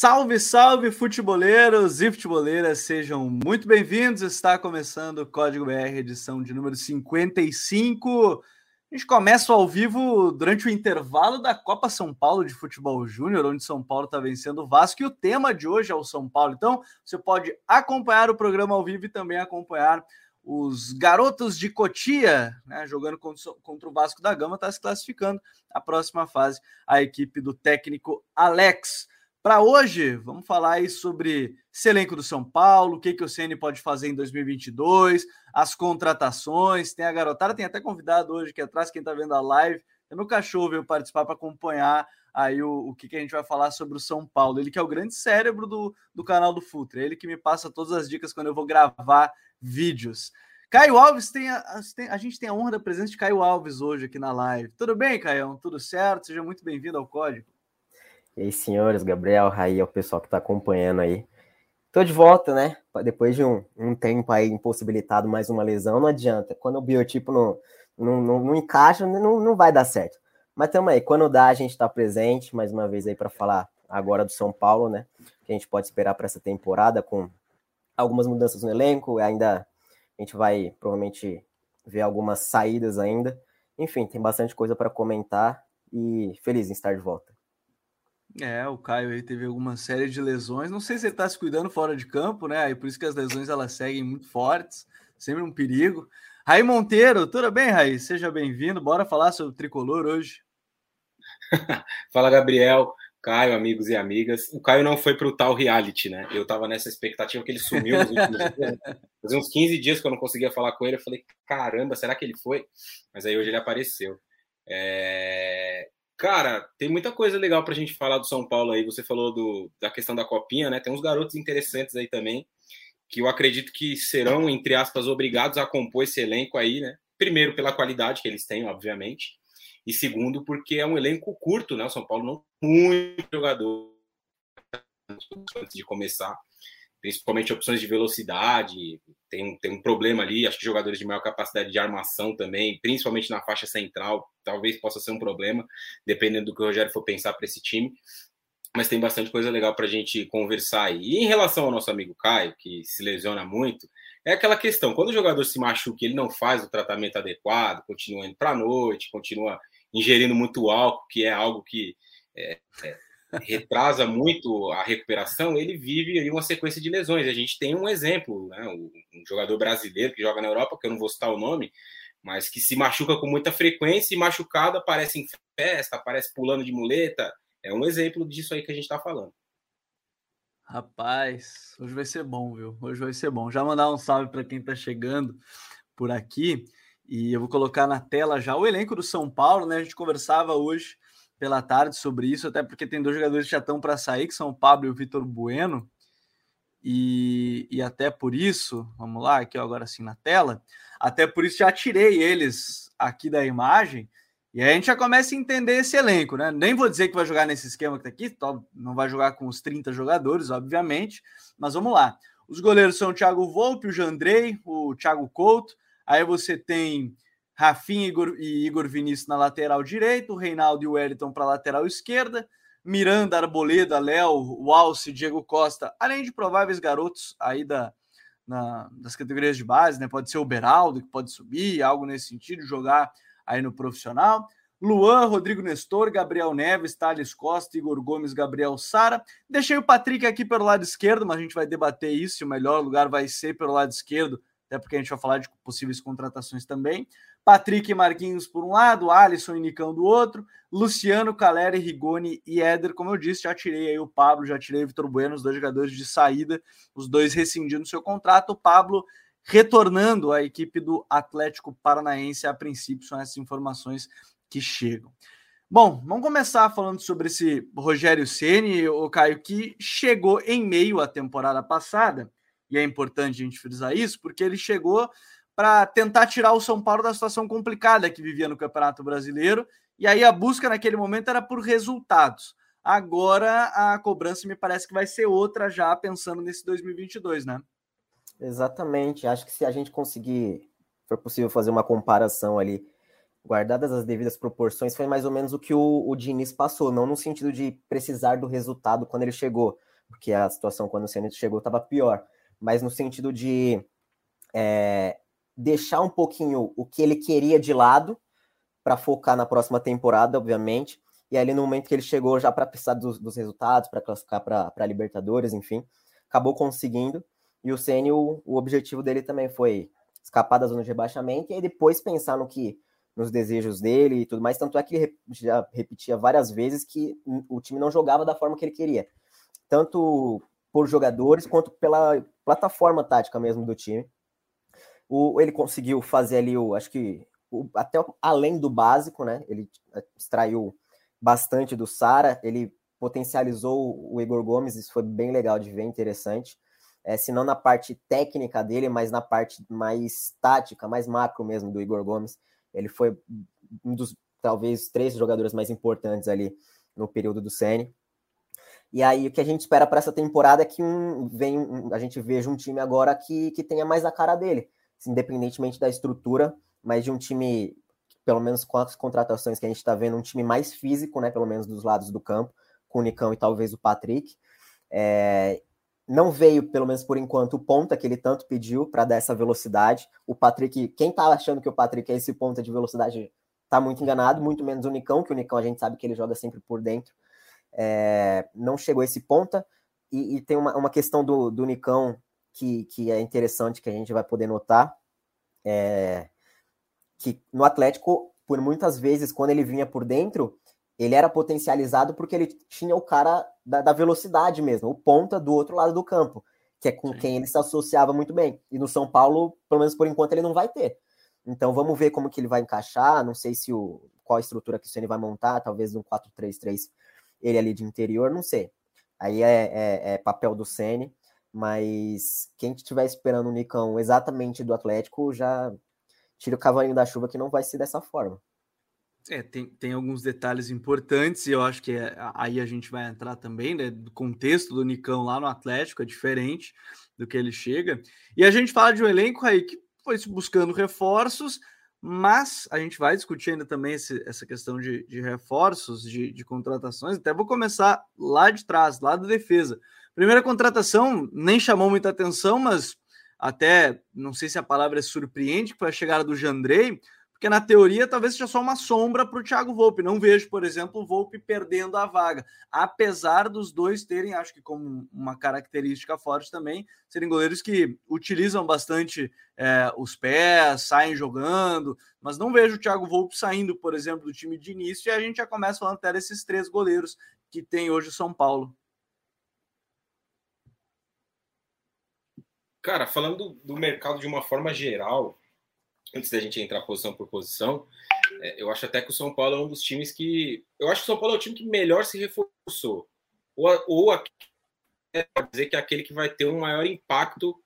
Salve, salve, futeboleiros e futeboleiras, sejam muito bem-vindos. Está começando o Código BR, edição de número 55. A gente começa ao vivo durante o intervalo da Copa São Paulo de Futebol Júnior, onde São Paulo está vencendo o Vasco, e o tema de hoje é o São Paulo. Então, você pode acompanhar o programa ao vivo e também acompanhar os garotos de Cotia, né, jogando contra, o Vasco da Gama, está se classificando a próxima fase, a equipe do técnico Alex. Para hoje, vamos falar aí sobre esse elenco do São Paulo, o que, que o CN pode fazer em 2022, as contratações. Tem a garotada, tem até convidado hoje aqui atrás, quem está vendo a live. É meu cachorro veio participar para acompanhar aí o, o que, que a gente vai falar sobre o São Paulo. Ele que é o grande cérebro do, do canal do Futre, ele que me passa todas as dicas quando eu vou gravar vídeos. Caio Alves tem a, a, gente tem a honra da presença de Caio Alves hoje aqui na live. Tudo bem, Caio? Tudo certo? Seja muito bem-vindo ao Código. E aí, senhores, Gabriel, Raí, é o pessoal que está acompanhando aí. Tô de volta, né? Depois de um, um, tempo aí impossibilitado, mais uma lesão, não adianta. Quando o biotipo não, não, não, não encaixa, não, não vai dar certo. Mas também aí, quando dá, a gente está presente, mais uma vez aí para falar agora do São Paulo, né? Que a gente pode esperar para essa temporada com algumas mudanças no elenco, ainda a gente vai provavelmente ver algumas saídas ainda. Enfim, tem bastante coisa para comentar e feliz em estar de volta. É, o Caio aí teve alguma série de lesões. Não sei se ele está se cuidando fora de campo, né? E por isso que as lesões elas seguem muito fortes, sempre um perigo. Raí Monteiro, tudo bem, Raí? Seja bem-vindo. Bora falar sobre o tricolor hoje. Fala, Gabriel, Caio, amigos e amigas. O Caio não foi para o tal reality, né? Eu estava nessa expectativa que ele sumiu nos últimos dias. Fazia uns 15 dias que eu não conseguia falar com ele. Eu falei, caramba, será que ele foi? Mas aí hoje ele apareceu. É... Cara, tem muita coisa legal para a gente falar do São Paulo aí. Você falou do, da questão da copinha, né? Tem uns garotos interessantes aí também, que eu acredito que serão, entre aspas, obrigados a compor esse elenco aí, né? Primeiro, pela qualidade que eles têm, obviamente. E segundo, porque é um elenco curto, né? O São Paulo não tem muito jogador antes de começar principalmente opções de velocidade, tem, tem um problema ali, acho que jogadores de maior capacidade de armação também, principalmente na faixa central, talvez possa ser um problema, dependendo do que o Rogério for pensar para esse time, mas tem bastante coisa legal para a gente conversar aí. E em relação ao nosso amigo Caio, que se lesiona muito, é aquela questão, quando o jogador se machuca ele não faz o tratamento adequado, continua indo para a noite, continua ingerindo muito álcool, que é algo que é, é, retrasa muito a recuperação, ele vive ali uma sequência de lesões. A gente tem um exemplo, né? um jogador brasileiro que joga na Europa, que eu não vou citar o nome, mas que se machuca com muita frequência e machucado aparece em festa, aparece pulando de muleta. É um exemplo disso aí que a gente está falando. Rapaz, hoje vai ser bom, viu? Hoje vai ser bom. Já mandar um salve para quem está chegando por aqui. E eu vou colocar na tela já o elenco do São Paulo, né? A gente conversava hoje pela tarde sobre isso, até porque tem dois jogadores que já estão para sair, que são o Pablo e o Vitor Bueno. E, e até por isso, vamos lá, aqui agora assim na tela, até por isso já tirei eles aqui da imagem, e aí a gente já começa a entender esse elenco, né? Nem vou dizer que vai jogar nesse esquema que tá aqui, não vai jogar com os 30 jogadores, obviamente, mas vamos lá. Os goleiros são o Thiago Volpe, o Jandrei, o Thiago Couto, aí você tem Rafinha Igor, e Igor Vinícius na lateral direita, Reinaldo e Wellington para a lateral esquerda, Miranda, Arboleda, Léo, Walse, Diego Costa, além de prováveis garotos aí da, na, das categorias de base, né? Pode ser o Beraldo, que pode subir, algo nesse sentido, jogar aí no profissional. Luan, Rodrigo Nestor, Gabriel Neves, Thales Costa, Igor Gomes, Gabriel Sara. Deixei o Patrick aqui pelo lado esquerdo, mas a gente vai debater isso. O melhor lugar vai ser pelo lado esquerdo, até porque a gente vai falar de possíveis contratações também. Patrick e Marquinhos por um lado, Alisson e Nicão do outro, Luciano, Caleri, Rigoni e Éder, como eu disse, já tirei aí o Pablo, já tirei o Vitor Bueno, os dois jogadores de saída, os dois rescindindo seu contrato, o Pablo retornando à equipe do Atlético Paranaense, a princípio são essas informações que chegam. Bom, vamos começar falando sobre esse Rogério Ceni, o Caio, que chegou em meio à temporada passada, e é importante a gente frisar isso, porque ele chegou para tentar tirar o São Paulo da situação complicada que vivia no Campeonato Brasileiro. E aí a busca naquele momento era por resultados. Agora a cobrança me parece que vai ser outra já pensando nesse 2022, né? Exatamente. Acho que se a gente conseguir, for possível fazer uma comparação ali, guardadas as devidas proporções, foi mais ou menos o que o, o Diniz passou, não no sentido de precisar do resultado quando ele chegou, porque a situação quando o Ceni chegou estava pior, mas no sentido de é, deixar um pouquinho o que ele queria de lado para focar na próxima temporada, obviamente. E ali no momento que ele chegou já para precisar dos, dos resultados, para classificar para Libertadores, enfim, acabou conseguindo. E o Ceni, o, o objetivo dele também foi escapar da zona de rebaixamento e aí depois pensar no que nos desejos dele e tudo mais. Tanto é que ele já repetia várias vezes que o time não jogava da forma que ele queria, tanto por jogadores quanto pela plataforma tática mesmo do time. O, ele conseguiu fazer ali o, acho que o, até além do básico, né? Ele extraiu bastante do Sara, ele potencializou o Igor Gomes, isso foi bem legal de ver, interessante. É, se não na parte técnica dele, mas na parte mais tática, mais macro mesmo do Igor Gomes. Ele foi um dos talvez três jogadores mais importantes ali no período do Sene. E aí o que a gente espera para essa temporada é que um, vem, um, a gente veja um time agora que, que tenha mais a cara dele, independentemente da estrutura, mas de um time, pelo menos com as contratações que a gente está vendo, um time mais físico, né? Pelo menos dos lados do campo, com o Nicão e talvez o Patrick. É, não veio, pelo menos por enquanto, o ponta que ele tanto pediu para dar essa velocidade. O Patrick, quem tá achando que o Patrick é esse ponta de velocidade, tá muito enganado, muito menos o Nicão, que o Nicão a gente sabe que ele joga sempre por dentro. É, não chegou esse ponta. E, e tem uma, uma questão do, do Nicão que, que é interessante, que a gente vai poder notar. É, que no Atlético, por muitas vezes, quando ele vinha por dentro, ele era potencializado porque ele tinha o cara da, da velocidade mesmo, o ponta do outro lado do campo, que é com Sim. quem ele se associava muito bem. E no São Paulo, pelo menos por enquanto, ele não vai ter. Então vamos ver como que ele vai encaixar. Não sei se o qual a estrutura que o Ceni vai montar, talvez um 4-3-3, ele ali de interior, não sei. Aí é, é, é papel do Ceni, mas quem estiver esperando o Nicão exatamente do Atlético já tira o cavalinho da chuva que não vai ser dessa forma. É, tem, tem alguns detalhes importantes e eu acho que é, aí a gente vai entrar também, né? Do contexto do Nicão lá no Atlético é diferente do que ele chega. E a gente fala de um elenco aí que foi buscando reforços, mas a gente vai discutir ainda também esse, essa questão de, de reforços, de, de, contratações. Até vou começar lá de trás, lá da defesa. Primeira contratação nem chamou muita atenção, mas até não sei se a palavra é surpreende, que foi a chegada do Jandrei porque na teoria talvez seja só uma sombra para o Thiago Volpe. Não vejo, por exemplo, o Volpe perdendo a vaga, apesar dos dois terem, acho que como uma característica forte também, serem goleiros que utilizam bastante é, os pés, saem jogando, mas não vejo o Thiago Volpe saindo, por exemplo, do time de início, e a gente já começa falando até desses três goleiros que tem hoje o São Paulo. Cara, falando do mercado de uma forma geral, antes da gente entrar posição por posição, é, eu acho até que o São Paulo é um dos times que. Eu acho que o São Paulo é o time que melhor se reforçou. Ou, ou é, dizer que é aquele que vai ter um maior impacto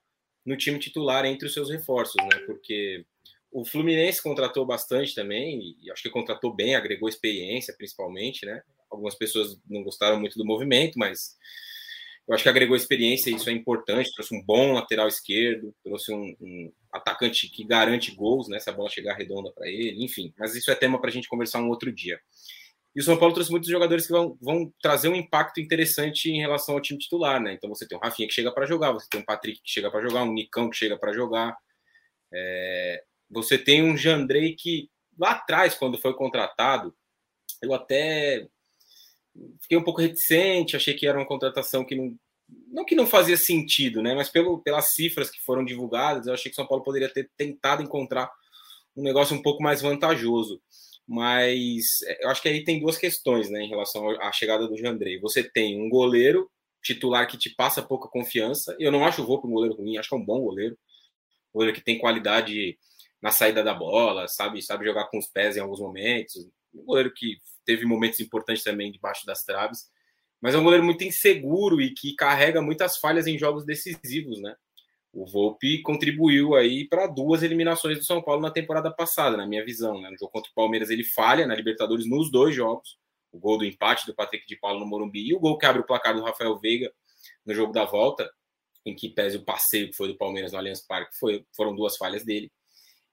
no time titular entre os seus reforços, né? Porque o Fluminense contratou bastante também, e acho que contratou bem, agregou experiência principalmente, né? Algumas pessoas não gostaram muito do movimento, mas eu acho que agregou experiência, isso é importante. Trouxe um bom lateral esquerdo, trouxe um, um atacante que garante gols, né? Se a bola chegar redonda para ele, enfim. Mas isso é tema para a gente conversar um outro dia. E o São Paulo trouxe muitos jogadores que vão, vão trazer um impacto interessante em relação ao time titular, né? Então você tem o Rafinha que chega para jogar, você tem o Patrick que chega para jogar, um Nicão que chega para jogar. É... Você tem um Jandrei que lá atrás, quando foi contratado, eu até fiquei um pouco reticente, achei que era uma contratação que não. Não que não fazia sentido, né? Mas pelo, pelas cifras que foram divulgadas, eu achei que São Paulo poderia ter tentado encontrar um negócio um pouco mais vantajoso. Mas é, eu acho que aí tem duas questões, né, em relação à chegada do Jandrei. Você tem um goleiro titular que te passa pouca confiança. Eu não acho o Volpe um goleiro ruim, acho que é um bom goleiro. Um goleiro que tem qualidade na saída da bola, sabe, sabe jogar com os pés em alguns momentos. Um goleiro que teve momentos importantes também debaixo das traves, mas é um goleiro muito inseguro e que carrega muitas falhas em jogos decisivos, né? O Volpe contribuiu aí para duas eliminações do São Paulo na temporada passada, na minha visão. Né? No jogo contra o Palmeiras ele falha na Libertadores nos dois jogos, o gol do empate do Patrick de Paulo no Morumbi e o gol que abre o placar do Rafael Veiga no jogo da volta, em que pese o passeio que foi do Palmeiras no Allianz Parque, foi, foram duas falhas dele.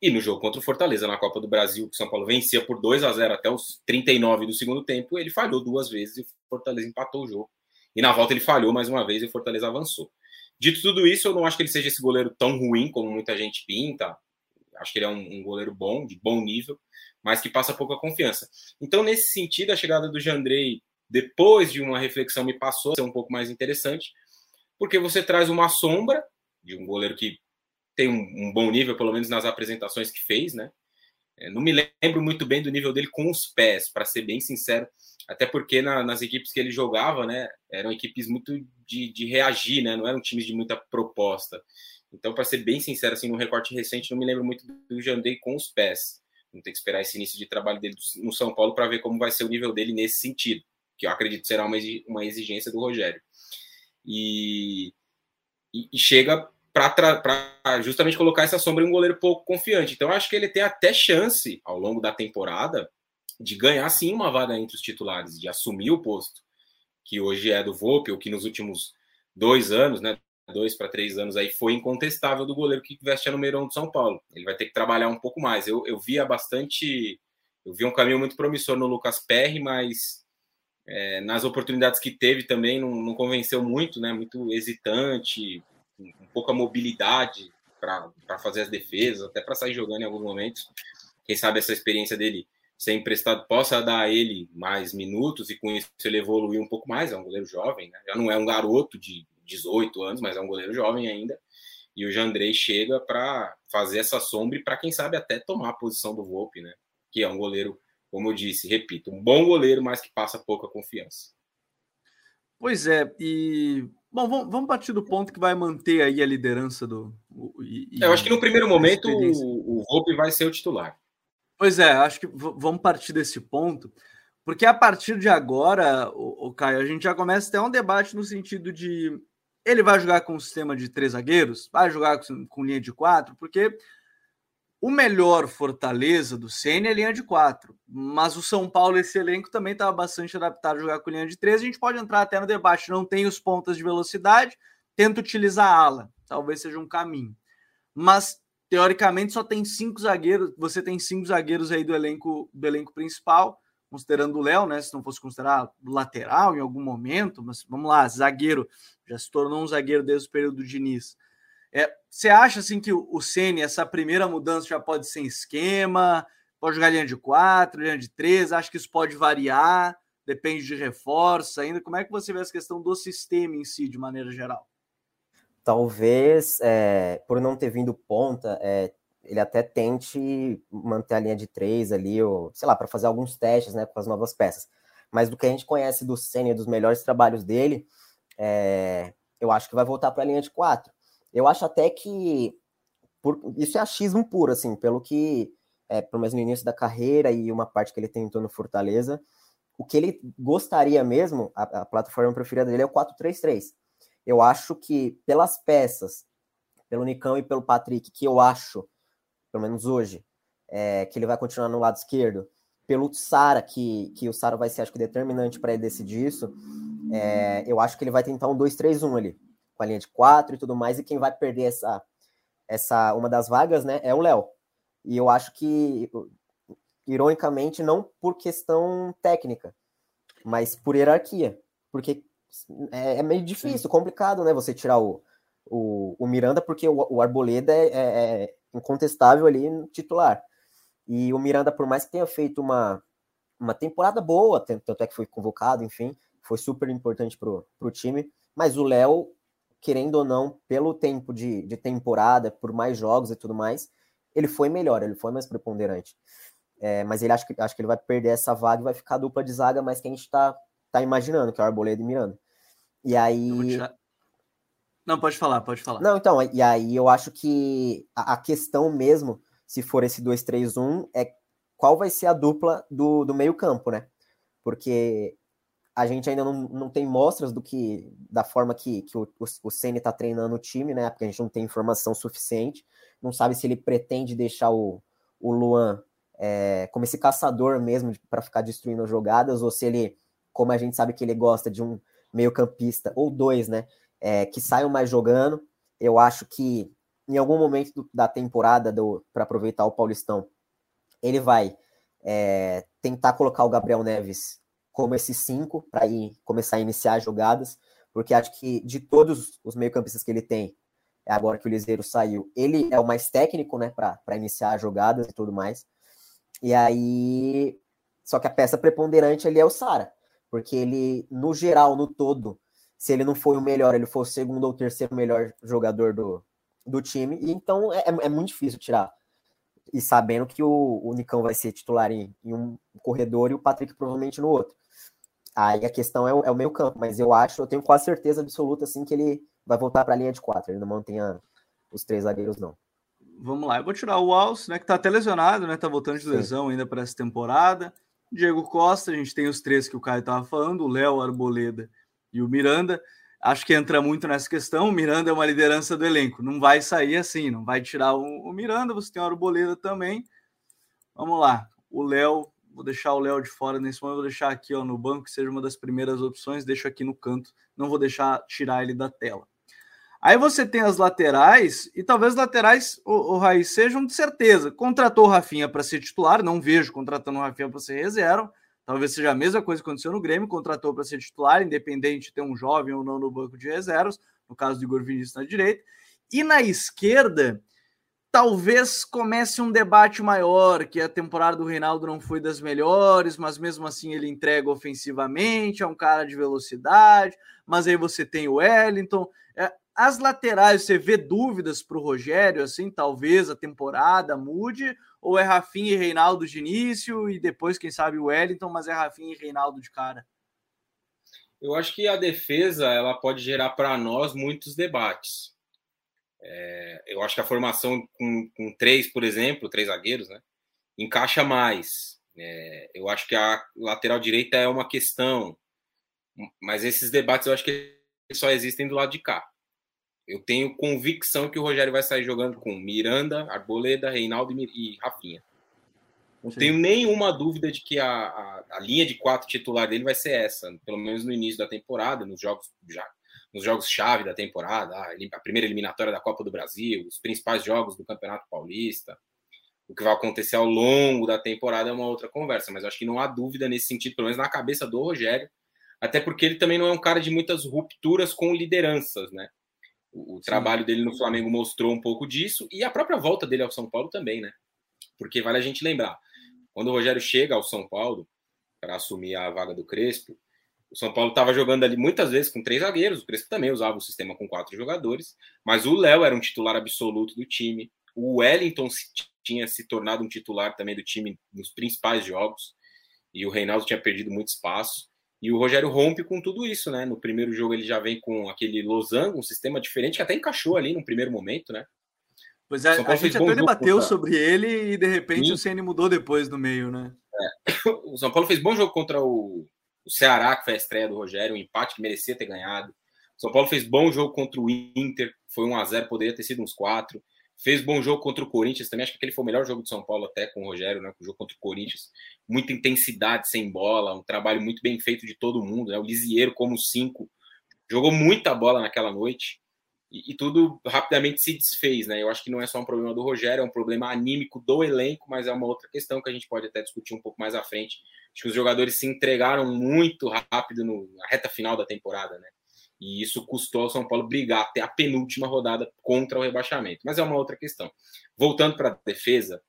E no jogo contra o Fortaleza, na Copa do Brasil, que o São Paulo vencia por 2 a 0 até os 39 do segundo tempo, ele falhou duas vezes e o Fortaleza empatou o jogo. E na volta ele falhou mais uma vez e o Fortaleza avançou. Dito tudo isso, eu não acho que ele seja esse goleiro tão ruim como muita gente pinta. Acho que ele é um, um goleiro bom, de bom nível, mas que passa pouca confiança. Então, nesse sentido, a chegada do Jandrei, depois de uma reflexão, me passou a ser um pouco mais interessante, porque você traz uma sombra de um goleiro que tem um, um bom nível, pelo menos nas apresentações que fez, né? É, não me lembro muito bem do nível dele com os pés, para ser bem sincero, até porque na, nas equipes que ele jogava, né, eram equipes muito de, de reagir, né, não eram times de muita proposta. Então, para ser bem sincero, assim, no recorte recente, não me lembro muito do Jandei com os pés. Vamos ter que esperar esse início de trabalho dele no São Paulo para ver como vai ser o nível dele nesse sentido, que eu acredito será uma, exigência do Rogério. E, e, e chega para justamente colocar essa sombra em um goleiro pouco confiante. Então, acho que ele tem até chance, ao longo da temporada, de ganhar sim uma vaga entre os titulares, de assumir o posto que hoje é do Volpe, ou que nos últimos dois anos, né, dois para três anos aí, foi incontestável do goleiro que veste a número um do São Paulo. Ele vai ter que trabalhar um pouco mais. Eu, eu via bastante, eu vi um caminho muito promissor no Lucas Perry, mas é, nas oportunidades que teve também não, não, convenceu muito, né? Muito hesitante, um, pouca mobilidade para fazer as defesas, até para sair jogando em alguns momentos. Quem sabe essa experiência dele ser emprestado possa dar a ele mais minutos e com isso ele evoluir um pouco mais. É um goleiro jovem, né? já não é um garoto de 18 anos, mas é um goleiro jovem ainda. E o Jandrei chega para fazer essa sombra e para quem sabe até tomar a posição do Volpe, né? Que é um goleiro, como eu disse, repito, um bom goleiro, mas que passa pouca confiança. Pois é, e bom, vamos partir do ponto que vai manter aí a liderança do. E, e eu acho que no primeiro momento o, o vai ser o titular. Pois é, acho que vamos partir desse ponto, porque a partir de agora, o, o Caio, a gente já começa a ter um debate no sentido de ele vai jogar com um sistema de três zagueiros, vai jogar com, com linha de quatro, porque o melhor Fortaleza do Ceni é linha de quatro, mas o São Paulo, esse elenco, também estava bastante adaptado a jogar com linha de três. A gente pode entrar até no debate, não tem os pontas de velocidade, tenta utilizar a ala, talvez seja um caminho. Mas teoricamente só tem cinco zagueiros, você tem cinco zagueiros aí do elenco do elenco principal, considerando o Léo, né? Se não fosse considerar lateral em algum momento, mas vamos lá, zagueiro, já se tornou um zagueiro desde o período do Diniz. É, você acha assim que o, Ceni, essa primeira mudança já pode ser em esquema, pode jogar linha de quatro, linha de três, acho que isso pode variar, depende de reforço ainda. Como é que você vê essa questão do sistema em si, de maneira geral? talvez, é, por não ter vindo ponta, é, ele até tente manter a linha de três ali, ou, sei lá, para fazer alguns testes né, com as novas peças. Mas do que a gente conhece do Senna, dos melhores trabalhos dele, é, eu acho que vai voltar para a linha de quatro. Eu acho até que por, isso é achismo puro, assim, pelo que, é, pelo menos no início da carreira e uma parte que ele tentou no Fortaleza, o que ele gostaria mesmo, a, a plataforma preferida dele é o 4-3-3 eu acho que pelas peças, pelo Nicão e pelo Patrick, que eu acho, pelo menos hoje, é, que ele vai continuar no lado esquerdo, pelo Sara, que, que o Sara vai ser, acho que, determinante para ele decidir isso, é, eu acho que ele vai tentar um 2-3-1 ali, a linha de 4 e tudo mais, e quem vai perder essa, essa uma das vagas, né, é o Léo. E eu acho que, ironicamente, não por questão técnica, mas por hierarquia. Porque é, é meio difícil, Sim. complicado, né? Você tirar o, o, o Miranda, porque o, o Arboleda é, é, é incontestável ali no titular. E o Miranda, por mais que tenha feito uma, uma temporada boa, tanto é que foi convocado, enfim, foi super importante pro, pro time. Mas o Léo, querendo ou não, pelo tempo de, de temporada, por mais jogos e tudo mais, ele foi melhor, ele foi mais preponderante. É, mas ele acha que, acho que ele vai perder essa vaga e vai ficar dupla de zaga, mas que a gente está tá imaginando, que é o Arboleda e Miranda. E aí. Não, pode falar, pode falar. Não, então, e aí eu acho que a, a questão mesmo, se for esse 2-3-1, é qual vai ser a dupla do, do meio-campo, né? Porque a gente ainda não, não tem mostras do que da forma que, que o, o, está treinando o time, né? Porque a gente não tem informação suficiente, não sabe se ele pretende deixar o, o Luan é, como esse caçador mesmo para ficar destruindo as jogadas, ou se ele como a gente sabe que ele gosta de um meio-campista, ou dois, né? É, que saiam mais jogando. Eu acho que em algum momento do, da temporada, para aproveitar o Paulistão, ele vai é, tentar colocar o Gabriel Neves como esses cinco para ir começar a iniciar jogadas, porque acho que de todos os meio-campistas que ele tem, é agora que o Liseiro saiu, ele é o mais técnico, né, para iniciar jogadas e tudo mais. E aí, só que a peça preponderante ali é o Sara, porque ele, no geral, no todo, se ele não foi o melhor, ele foi o segundo ou terceiro melhor jogador do, do time, e então é, é muito difícil tirar. E sabendo que o, o Nicão vai ser titular em, em um corredor e o Patrick provavelmente no outro. Aí a questão é o, é o meio campo, mas eu acho, eu tenho quase certeza absoluta assim que ele vai voltar para a linha de quatro. Ele não mantém os três zagueiros, não. Vamos lá, eu vou tirar o Alce, né? Que tá até lesionado, né? Tá voltando de Sim. lesão ainda para essa temporada. Diego Costa, a gente tem os três que o Caio tava falando, o Léo, Arboleda e o Miranda. Acho que entra muito nessa questão. O Miranda é uma liderança do elenco. Não vai sair assim, não vai tirar o, o Miranda, você tem o Arboleda também. Vamos lá. O Léo Vou deixar o Léo de fora nesse momento, vou deixar aqui ó, no banco, que seja uma das primeiras opções, deixo aqui no canto, não vou deixar tirar ele da tela. Aí você tem as laterais, e talvez laterais, o, o Raiz, sejam de certeza. Contratou o Rafinha para ser titular, não vejo contratando o Rafinha para ser reserva. Talvez seja a mesma coisa que aconteceu no Grêmio, contratou para ser titular, independente de ter um jovem ou não no banco de reservas, no caso do Igor Vinícius na direita. E na esquerda, talvez comece um debate maior, que a temporada do Reinaldo não foi das melhores, mas mesmo assim ele entrega ofensivamente, é um cara de velocidade, mas aí você tem o Wellington. É, as laterais, você vê dúvidas para o Rogério, assim, talvez a temporada mude, ou é Rafinha e Reinaldo de início, e depois, quem sabe, o Wellington, mas é Rafinha e Reinaldo de cara? Eu acho que a defesa ela pode gerar para nós muitos debates. É, eu acho que a formação com, com, três, por exemplo, três zagueiros, né, encaixa mais. É, eu acho que a lateral direita é uma questão, mas esses debates eu acho que só existem do lado de cá. Eu tenho convicção que o Rogério vai sair jogando com Miranda, Arboleda, Reinaldo e Rafinha. Não Sim. tenho nenhuma dúvida de que a, a, a, linha de quatro titular dele vai ser essa, pelo menos no início da temporada, nos jogos já nos jogos-chave da temporada, a primeira eliminatória da Copa do Brasil, os principais jogos do Campeonato Paulista. O que vai acontecer ao longo da temporada é uma outra conversa, mas acho que não há dúvida nesse sentido, pelo menos na cabeça do Rogério, até porque ele também não é um cara de muitas rupturas com lideranças, né? O, o trabalho dele no Flamengo mostrou um pouco disso e a própria volta dele ao São Paulo também, né? Porque vale a gente lembrar, quando o Rogério chega ao São Paulo para assumir a vaga do Crespo, o São Paulo estava jogando ali muitas vezes com três zagueiros, o Crespo também usava o sistema com quatro jogadores, mas o Léo era um titular absoluto do time. O Wellington tinha se tornado um titular também do time nos principais jogos, e o Reinaldo tinha perdido muito espaço. E o Rogério rompe com tudo isso, né? No primeiro jogo ele já vem com aquele losango, um sistema diferente que até encaixou ali no primeiro momento, né? Pois é, a gente até debateu contra... sobre ele e de repente Sim. o CN mudou depois no meio, né? É. O São Paulo fez bom jogo contra o, o Ceará, que foi a estreia do Rogério, um empate que merecia ter ganhado. São Paulo fez bom jogo contra o Inter, foi 1 a 0 poderia ter sido uns 4. Fez bom jogo contra o Corinthians também, acho que aquele foi o melhor jogo de São Paulo até com o Rogério, né? O jogo contra o Corinthians. Muita intensidade sem bola, um trabalho muito bem feito de todo mundo, né? O Lisieiro como 5 jogou muita bola naquela noite e, e, tudo rapidamente se desfez, né? Eu acho que não é só um problema do Rogério, é um problema anímico do elenco, mas é uma outra questão que a gente pode até discutir um pouco mais à frente. Acho que os jogadores se entregaram muito rápido no, na reta final da temporada, né? E isso custou ao São Paulo brigar até a penúltima rodada contra o rebaixamento. Mas é uma outra questão. Voltando para a defesa,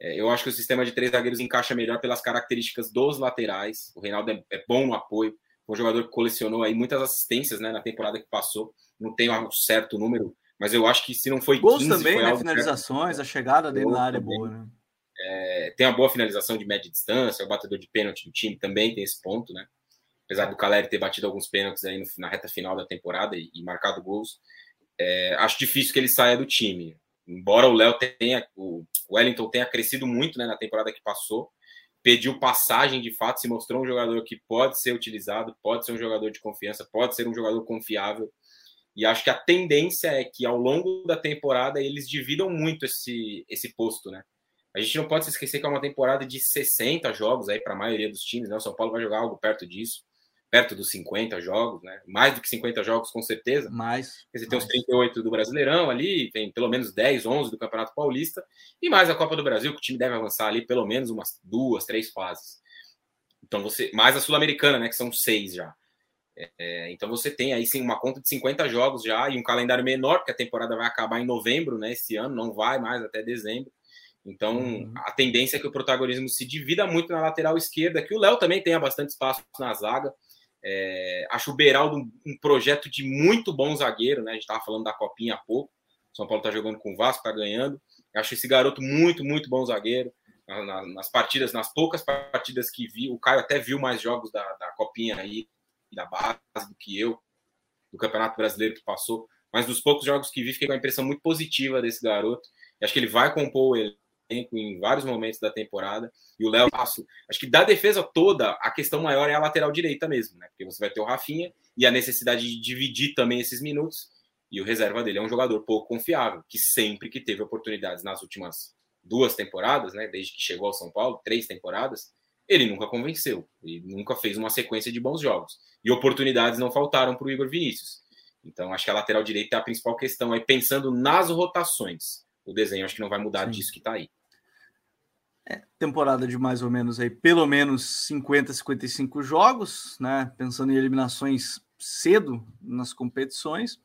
é, eu acho que o sistema de três zagueiros encaixa melhor pelas características dos laterais. O Reinaldo é, é bom no apoio, um jogador que colecionou aí muitas assistências né, na temporada que passou não tenho um certo número, mas eu acho que se não foi Gols 15, também, foi né? Finalizações, certo. a chegada dele na área é boa, né? É, tem uma boa finalização de média distância, o batedor de pênalti do time também tem esse ponto, né? Apesar do Caleri ter batido alguns pênaltis aí no, na reta final da temporada e, e marcado gols, é, acho difícil que ele saia do time. Embora o Léo tenha, o Wellington tenha crescido muito né, na temporada que passou, pediu passagem de fato, se mostrou um jogador que pode ser utilizado, pode ser um jogador de confiança, pode ser um jogador confiável e acho que a tendência é que ao longo da temporada eles dividam muito esse, esse posto, né? A gente não pode se esquecer que é uma temporada de 60 jogos aí para a maioria dos times, né? O São Paulo vai jogar algo perto disso, perto dos 50 jogos, né? Mais do que 50 jogos, com certeza. Mais. Você tem os 38 do Brasileirão ali, tem pelo menos 10, 11 do Campeonato Paulista, e mais a Copa do Brasil, que o time deve avançar ali pelo menos umas duas, três fases. então você. Mais a Sul-Americana, né? Que são seis já. É, então você tem aí sim uma conta de 50 jogos já e um calendário menor, porque a temporada vai acabar em novembro, né? Esse ano, não vai mais até dezembro. Então uhum. a tendência é que o protagonismo se divida muito na lateral esquerda, que o Léo também tenha bastante espaço na zaga. É, acho o Beraldo um, um, projeto de muito bom zagueiro, né? A gente estava falando da copinha há pouco. São Paulo está jogando com o Vasco, está ganhando. Acho esse garoto muito, muito bom zagueiro. Na, na, nas partidas, nas poucas partidas que vi, o Caio até viu mais jogos da, da copinha aí, da base do que eu, do Campeonato Brasileiro que passou. Mas dos poucos jogos que vi, fiquei com uma impressão muito positiva desse garoto. acho que ele vai compor o elenco em vários momentos da temporada. E o Léo Passo, acho que da defesa toda, a questão maior é a lateral direita mesmo, né? Porque você vai ter o Rafinha e a necessidade de dividir também esses minutos. E o reserva dele é um jogador pouco confiável, que sempre que teve oportunidades nas últimas duas temporadas, né? Desde que chegou ao São Paulo, três temporadas, ele nunca convenceu. Ele nunca fez uma sequência de bons jogos. E oportunidades não faltaram para o Igor Vinícius. Então, acho que a lateral direita é a principal questão aí, pensando nas rotações. O desenho acho que não vai mudar Sim. disso que está aí. É, temporada de mais ou menos aí, pelo menos 50, 55 jogos, né? Pensando em eliminações cedo nas competições.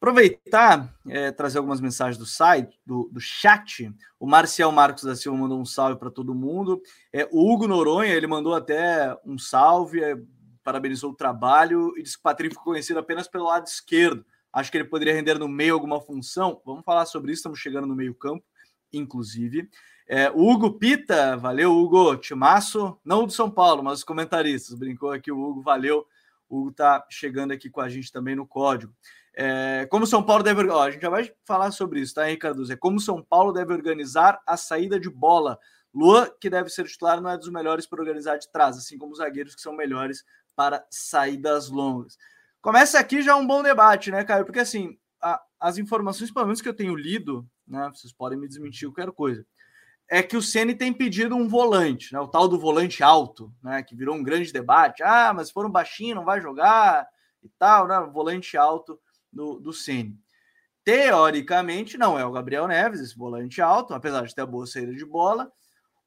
Aproveitar, é, trazer algumas mensagens do site, do, do chat. O Marcial Marcos da Silva mandou um salve para todo mundo. É, o Hugo Noronha, ele mandou até um salve, é, parabenizou o trabalho e disse que o Patrick ficou conhecido apenas pelo lado esquerdo. Acho que ele poderia render no meio alguma função. Vamos falar sobre isso, estamos chegando no meio-campo, inclusive. É, o Hugo Pita, valeu, Hugo, timaço, não do São Paulo, mas os comentaristas, brincou aqui o Hugo, valeu. O Hugo tá chegando aqui com a gente também no código. É, como São Paulo deve. Ó, a gente já vai falar sobre isso, tá, Ricardo? É como São Paulo deve organizar a saída de bola. Luan, que deve ser titular, não é dos melhores para organizar de trás, assim como os zagueiros que são melhores para saídas longas. Começa aqui já um bom debate, né, Caio? Porque assim, a, as informações, pelo menos que eu tenho lido, né? Vocês podem me desmentir qualquer coisa é que o Ceni tem pedido um volante, né? O tal do volante alto, né? Que virou um grande debate. Ah, mas se for um baixinho, não vai jogar e tal, né? Volante alto do, do Ceni. Teoricamente, não é o Gabriel Neves, esse volante alto, apesar de ter a boa saída de bola.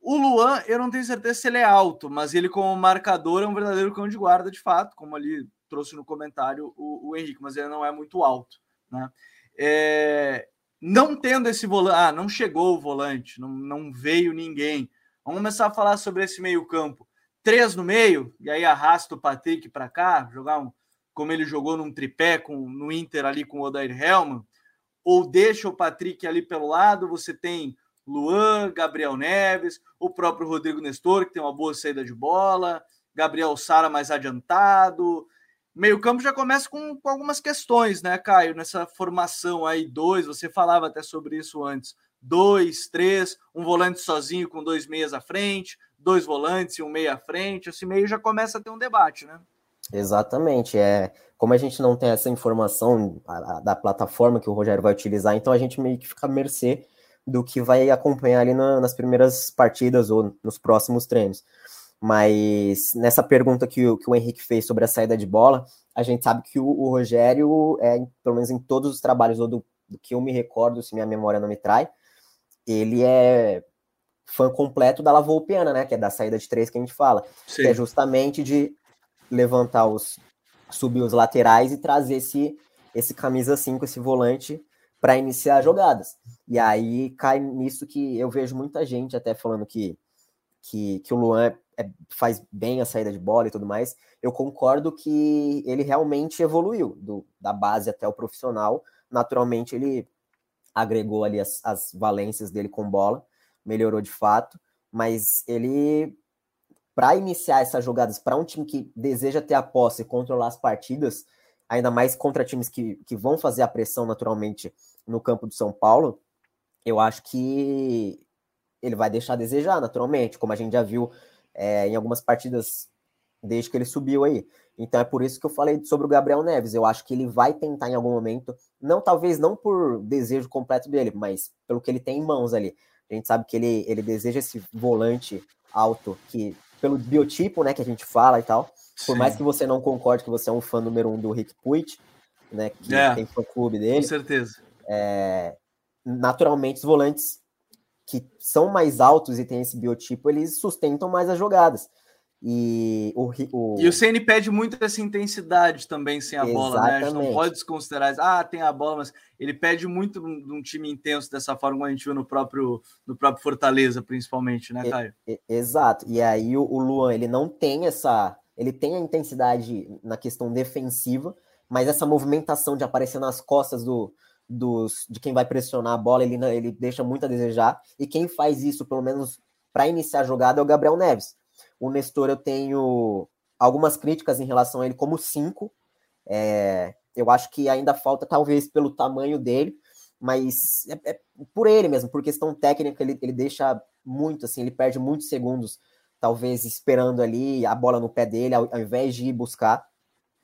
O Luan, eu não tenho certeza se ele é alto, mas ele, como marcador, é um verdadeiro cão de guarda, de fato, como ali trouxe no comentário o, o Henrique, mas ele não é muito alto, né? É, não tendo esse volante, ah, não chegou o volante, não, não veio ninguém. Vamos começar a falar sobre esse meio-campo. Três no meio, e aí arrasta o Patrick para cá, jogar um, como ele jogou num tripé com, no Inter ali com o Odair Helman, ou deixa o Patrick ali pelo lado, você tem Luan, Gabriel Neves, o próprio Rodrigo Nestor, que tem uma boa saída de bola, Gabriel Sara mais adiantado, meio campo já começa com, com, algumas questões, né, Caio? Nessa formação aí, dois, você falava até sobre isso antes. Dois, três, um volante sozinho com dois meias à frente, dois volantes e um meia à frente. Esse meio já começa a ter um debate, né? Exatamente. É, como a gente não tem essa informação a, a, da plataforma que o Rogério vai utilizar, então a gente meio que fica à mercê do que vai acompanhar ali na, nas primeiras partidas ou nos próximos treinos. Mas nessa pergunta que o, que o Henrique fez sobre a saída de bola, a gente sabe que o, o Rogério, é, pelo menos em todos os trabalhos, ou do, do, que eu me recordo, se minha memória não me trai, ele é fã completo da Lavoupiana, né? Que é da saída de três que a gente fala. Sim. Que é justamente de levantar os. subir os laterais e trazer esse, esse camisa 5, esse volante, para iniciar jogadas. E aí cai nisso que eu vejo muita gente até falando que, que, que o Luan é, faz bem a saída de bola e tudo mais, eu concordo que ele realmente evoluiu do, da base até o profissional. Naturalmente, ele agregou ali as, as valências dele com bola, melhorou de fato, mas ele, para iniciar essas jogadas para um time que deseja ter a posse e controlar as partidas, ainda mais contra times que, que vão fazer a pressão naturalmente no campo do São Paulo, eu acho que ele vai deixar a desejar naturalmente, como a gente já viu é, em algumas partidas desde que ele subiu aí. Então é por isso que eu falei sobre o Gabriel Neves. Eu acho que ele vai tentar em algum momento, não talvez não por desejo completo dele, mas pelo que ele tem em mãos ali. A gente sabe que ele, ele deseja esse volante alto que pelo biotipo, né, que a gente fala e tal. Por Sim. mais que você não concorde que você é um fã número um do Rick Puig, né, que é, tem fã clube dele. Com certeza. É, naturalmente os volantes que são mais altos e têm esse biotipo, eles sustentam mais as jogadas. E o, o... E o CN pede muito essa intensidade também sem a Exatamente. bola, né? A gente não pode desconsiderar, ah, tem a bola, mas ele pede muito de um time intenso dessa forma, como a gente viu no próprio, no próprio Fortaleza, principalmente, né, Caio? E, exato. E aí o, o Luan, ele não tem essa. Ele tem a intensidade na questão defensiva, mas essa movimentação de aparecer nas costas do, dos, de quem vai pressionar a bola, ele, ele deixa muito a desejar. E quem faz isso, pelo menos para iniciar a jogada, é o Gabriel Neves o Nestor, eu tenho algumas críticas em relação a ele como cinco. É, eu acho que ainda falta, talvez, pelo tamanho dele, mas é, é por ele mesmo, por questão técnica, ele, ele deixa muito, assim, ele perde muitos segundos, talvez esperando ali a bola no pé dele, ao, ao invés de ir buscar.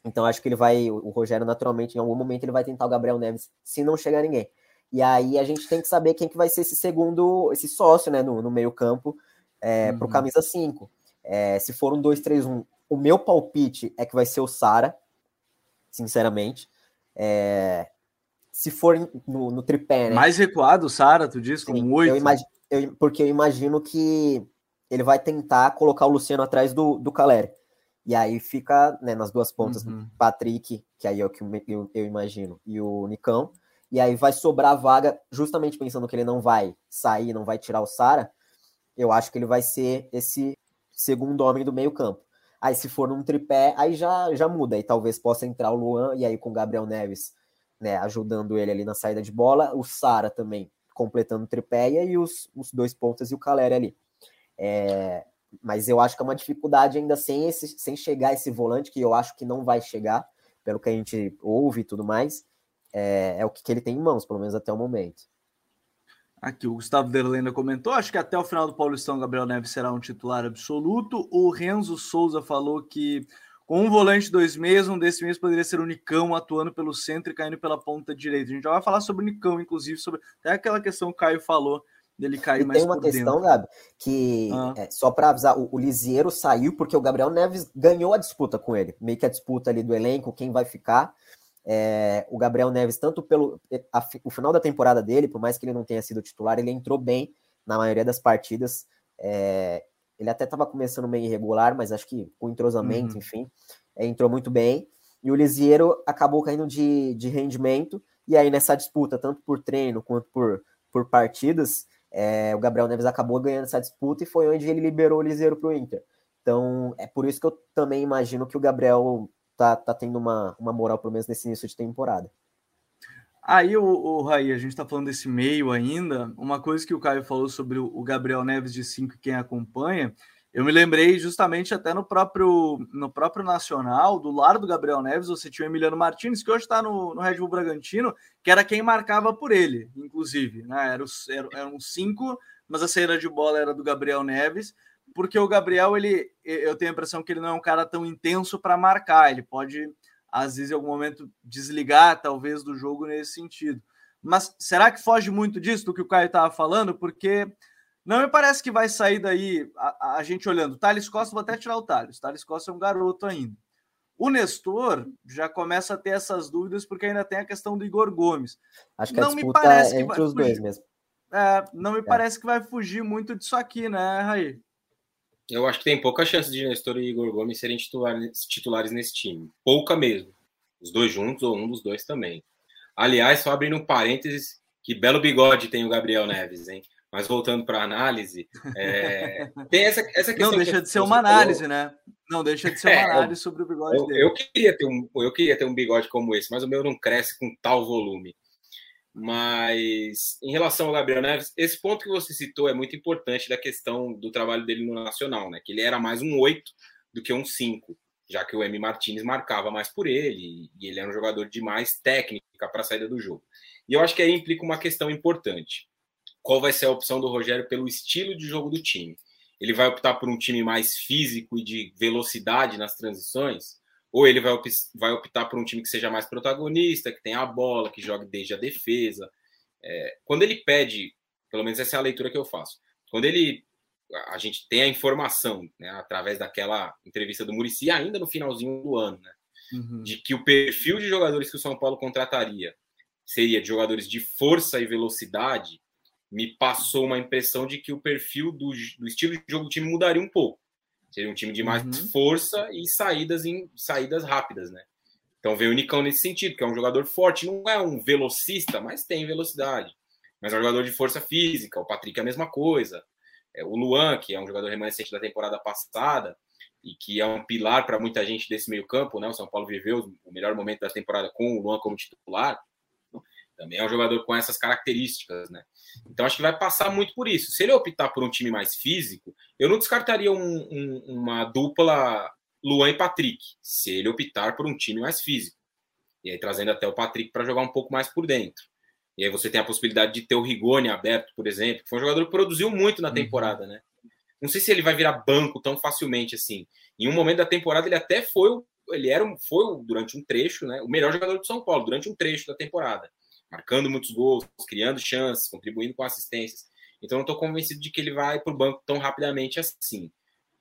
Então acho que ele vai, o Rogério naturalmente, em algum momento ele vai tentar o Gabriel Neves, se não chegar ninguém. E aí a gente tem que saber quem que vai ser esse segundo, esse sócio, né, no, no meio campo, é, uhum. pro camisa 5. É, se for um 2-3-1, o meu palpite é que vai ser o Sara, sinceramente. É, se for no, no tripé, né? Mais recuado o Sara, tu diz, com oito? Eu porque eu imagino que ele vai tentar colocar o Luciano atrás do, do Caleri. E aí fica né, nas duas pontas, uhum. Patrick, que aí é o que eu, eu, imagino, e o Nicão. E aí vai sobrar vaga, justamente pensando que ele não vai sair, não vai tirar o Sara. Eu acho que ele vai ser esse segundo homem do meio campo. Aí se for num tripé, aí já, já muda, aí talvez possa entrar o Luan, e aí com o Gabriel Neves né, ajudando ele ali na saída de bola, o Sara também completando o tripé, e aí os, os dois pontas e o Caleri ali. É, mas eu acho que é uma dificuldade ainda sem, esse, sem chegar esse volante, que eu acho que não vai chegar, pelo que a gente ouve e tudo mais, é, é o que, que ele tem em mãos, pelo menos até o momento. Aqui o Gustavo Derlenda comentou, acho que até o final do Paulistão Gabriel Neves será um titular absoluto. O Renzo Souza falou que com um volante dois meses, um desse mês poderia ser o Nicão atuando pelo centro e caindo pela ponta direita. A gente já vai falar sobre o Nicão, inclusive, sobre até aquela questão que o Caio falou dele cair e mais tem uma questão, dentro. Gabi, que ah. é, só para avisar, o, o Lisieiro saiu porque o Gabriel Neves ganhou a disputa com ele, meio que a disputa ali do elenco, quem vai ficar. É, o Gabriel Neves, tanto pelo a, o final da temporada dele, por mais que ele não tenha sido titular, ele entrou bem na maioria das partidas. É, ele até estava começando meio irregular, mas acho que com entrosamento, uhum. enfim, é, entrou muito bem. E o Lisieiro acabou caindo de, de rendimento, e aí nessa disputa, tanto por treino quanto por, por partidas, é, o Gabriel Neves acabou ganhando essa disputa e foi onde ele liberou o Lisieiro para o Inter. Então, é por isso que eu também imagino que o Gabriel tá, tá tendo uma, uma moral, pelo menos nesse início de temporada. Aí, o, o Raí, a gente está falando desse meio ainda. Uma coisa que o Caio falou sobre o Gabriel Neves de 5 e quem acompanha, eu me lembrei justamente até no próprio, no próprio Nacional, do lado do Gabriel Neves, você tinha o Emiliano Martins, que hoje está no, no Red Bull Bragantino, que era quem marcava por ele, inclusive. Né? Era, era, era um 5, mas a saída de bola era do Gabriel Neves porque o Gabriel, ele, eu tenho a impressão que ele não é um cara tão intenso para marcar, ele pode, às vezes, em algum momento, desligar, talvez, do jogo nesse sentido. Mas será que foge muito disso, do que o Caio estava falando? Porque não me parece que vai sair daí a, a gente olhando. Thales Costa, vou até tirar o Thales. Thales Costa é um garoto ainda. O Nestor já começa a ter essas dúvidas porque ainda tem a questão do Igor Gomes. Acho que não me parece é entre os fugir. dois mesmo. É, não me é. parece que vai fugir muito disso aqui, né, Raí? Eu acho que tem pouca chance de Nestor e Igor Gomes serem titulares, titulares nesse time. Pouca mesmo. Os dois juntos ou um dos dois também. Aliás, só abrindo um parênteses, que belo bigode tem o Gabriel Neves, hein? Mas voltando para a análise, é... tem essa, essa questão. Não deixa que de ser uma análise, falou. né? Não deixa de ser uma é, análise sobre o bigode eu, dele. Eu queria, ter um, eu queria ter um bigode como esse, mas o meu não cresce com tal volume. Mas em relação ao Gabriel Neves, esse ponto que você citou é muito importante da questão do trabalho dele no Nacional, né? Que ele era mais um 8 do que um 5, já que o M. Martinez marcava mais por ele e ele era um jogador de mais técnica para a saída do jogo. E eu acho que aí implica uma questão importante. Qual vai ser a opção do Rogério pelo estilo de jogo do time? Ele vai optar por um time mais físico e de velocidade nas transições? Ou ele vai, op vai optar por um time que seja mais protagonista, que tenha a bola, que jogue desde a defesa. É, quando ele pede, pelo menos essa é a leitura que eu faço, quando ele a gente tem a informação, né, através daquela entrevista do Murici, ainda no finalzinho do ano, né, uhum. de que o perfil de jogadores que o São Paulo contrataria seria de jogadores de força e velocidade, me passou uma impressão de que o perfil do, do estilo de jogo do time mudaria um pouco. Seria um time de mais uhum. força e saídas em saídas rápidas, né? Então vem o Nicão nesse sentido, que é um jogador forte, não é um velocista, mas tem velocidade. Mas é um jogador de força física. O Patrick é a mesma coisa. É, o Luan, que é um jogador remanescente da temporada passada e que é um pilar para muita gente desse meio-campo, né? O São Paulo viveu o melhor momento da temporada com o Luan como titular. Também é um jogador com essas características, né? Então acho que vai passar muito por isso. Se ele optar por um time mais físico, eu não descartaria um, um, uma dupla Luan e Patrick, se ele optar por um time mais físico. E aí trazendo até o Patrick para jogar um pouco mais por dentro. E aí você tem a possibilidade de ter o Rigoni aberto, por exemplo, que foi um jogador que produziu muito na uhum. temporada, né? Não sei se ele vai virar banco tão facilmente assim. Em um momento da temporada ele até foi, ele era foi durante um trecho, né, o melhor jogador do São Paulo durante um trecho da temporada marcando muitos gols, criando chances, contribuindo com assistências. Então, não estou convencido de que ele vai para o banco tão rapidamente assim.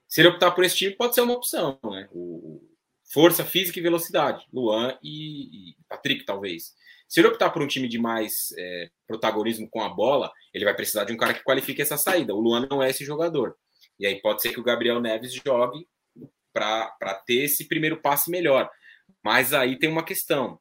Se ele optar por esse time, pode ser uma opção, né? O força física e velocidade, Luan e, e Patrick, talvez. Se ele optar por um time de mais é, protagonismo com a bola, ele vai precisar de um cara que qualifique essa saída. O Luan não é esse jogador. E aí pode ser que o Gabriel Neves jogue para ter esse primeiro passe melhor. Mas aí tem uma questão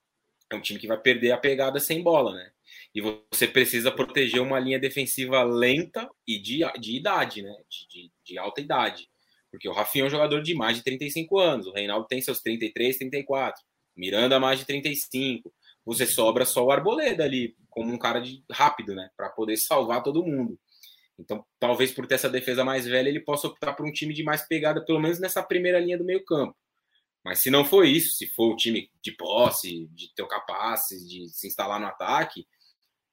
é um time que vai perder a pegada sem bola, né? E você precisa proteger uma linha defensiva lenta e de, de idade, né? De, de, de, alta idade. Porque o Rafinha é um jogador de mais de 35 anos, o Reinaldo tem seus 33, 34, Miranda mais de 35. Você sobra só o Arboleda ali, como um cara de rápido, né? Para poder salvar todo mundo. Então, talvez por ter essa defesa mais velha, ele possa optar por um time de mais pegada, pelo menos nessa primeira linha do meio campo. Mas se não for isso, se for o time de posse, de ter o capaz de se instalar no ataque,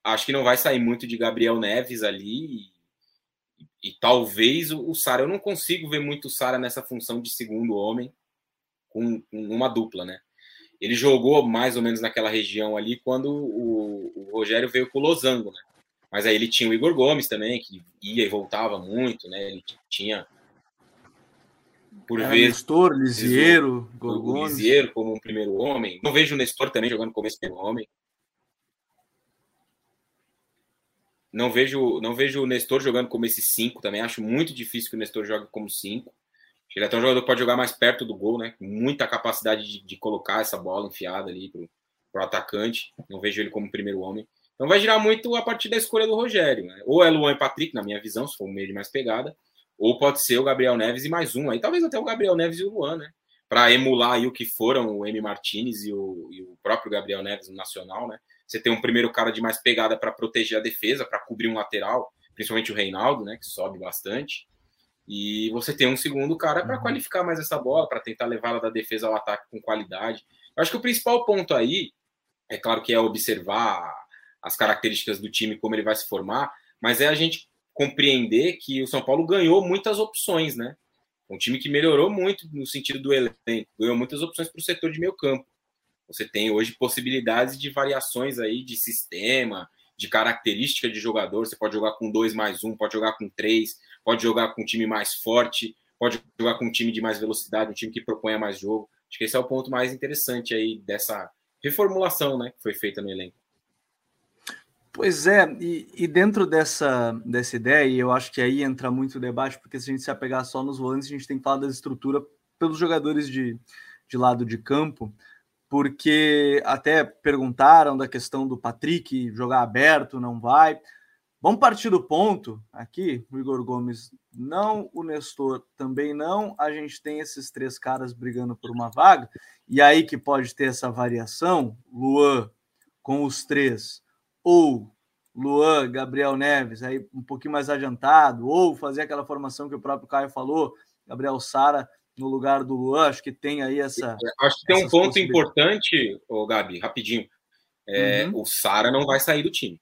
acho que não vai sair muito de Gabriel Neves ali. E, e talvez o, o Sara, eu não consigo ver muito o Sara nessa função de segundo homem com, com, uma dupla, né? Ele jogou mais ou menos naquela região ali quando o, o Rogério veio com o Losango, né? Mas aí ele tinha o Igor Gomes também, que ia e voltava muito, né? Ele tinha por é, vezes. Nestor, Lisieiro, o, Lisieiro como um primeiro homem. Não vejo o Nestor também jogando como esse primeiro homem. Não vejo, não vejo o Nestor jogando como esse 5 também. Acho muito difícil que o Nestor jogue como 5. Ele é até um jogador que pode jogar mais perto do gol, né? Com muita capacidade de, de colocar essa bola enfiada ali pro, pro atacante. Não vejo ele como primeiro homem. Então vai girar muito a partir da escolha do Rogério. Né? Ou é Luan e Patrick, na minha visão, se for um meio de mais pegada ou pode ser o Gabriel Neves e mais um. Aí talvez até o Gabriel Neves e o Luan, né? Para emular aí o que foram o M. Martinez e o, e o próprio Gabriel Neves no Nacional, né? Você tem um primeiro cara de mais pegada para proteger a defesa, para cobrir um lateral, principalmente o Reinaldo, né? Que sobe bastante. E você tem um segundo cara para uhum. qualificar mais essa bola, para tentar levá-la da defesa ao ataque com qualidade. Eu acho que o principal ponto aí, é claro que é observar as características do time, como ele vai se formar, mas é a gente compreender que o São Paulo ganhou muitas opções, né? Um time que melhorou muito no sentido do elenco, ganhou muitas opções para o setor de meio campo. Você tem hoje possibilidades de variações aí de sistema, de característica de jogador. Você pode jogar com dois mais um, pode jogar com três, pode jogar com um time mais forte, pode jogar com um time de mais velocidade, um time que proponha mais jogo. Acho que esse é o ponto mais interessante aí dessa reformulação, né, que foi feita no elenco. Pois é, e, e, dentro dessa, dessa ideia, e eu acho que aí entra muito o debate, porque se a gente se apegar só nos volantes, a gente tem que falar da estrutura pelos jogadores de, de lado de campo, porque até perguntaram da questão do Patrick jogar aberto, não vai. Vamos partir do ponto aqui, o Igor Gomes não, o Nestor também não, a gente tem esses três caras brigando por uma vaga, e aí que pode ter essa variação, Luan com os três ou Luan, Gabriel Neves, aí um pouquinho mais adiantado, ou fazer aquela formação que o próprio Caio falou, Gabriel Sara no lugar do Luan, acho que tem aí essa. É, acho que tem um ponto importante, o Gabi, rapidinho. É, uhum. O Sara não vai sair do time.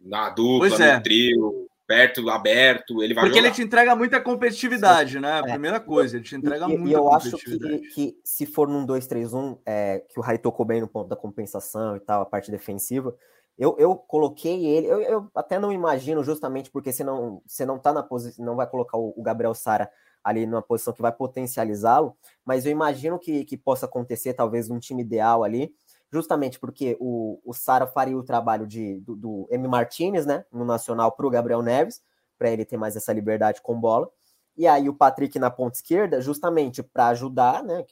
Na dupla, pois é. no trio, perto, aberto, ele vai Porque jogar. ele te entrega muita competitividade, Sim. né? A é. primeira coisa, ele te entrega e, muita e eu acho que, que, se for num 2-3-1, é, que o Rai tocou bem no ponto da compensação e tal, a parte defensiva, eu, eu coloquei ele, eu, eu, até não imagino, justamente porque você não, você não tá na posição, não vai colocar o, o Gabriel Sara ali numa posição que vai potencializá-lo, mas eu imagino que, que possa acontecer, talvez, um time ideal ali, justamente porque o, o Sara faria o trabalho de, do, do M. Martinez, né, no Nacional, para o Gabriel Neves, para ele ter mais essa liberdade com bola, E aí o Patrick na ponta esquerda, justamente para ajudar, né?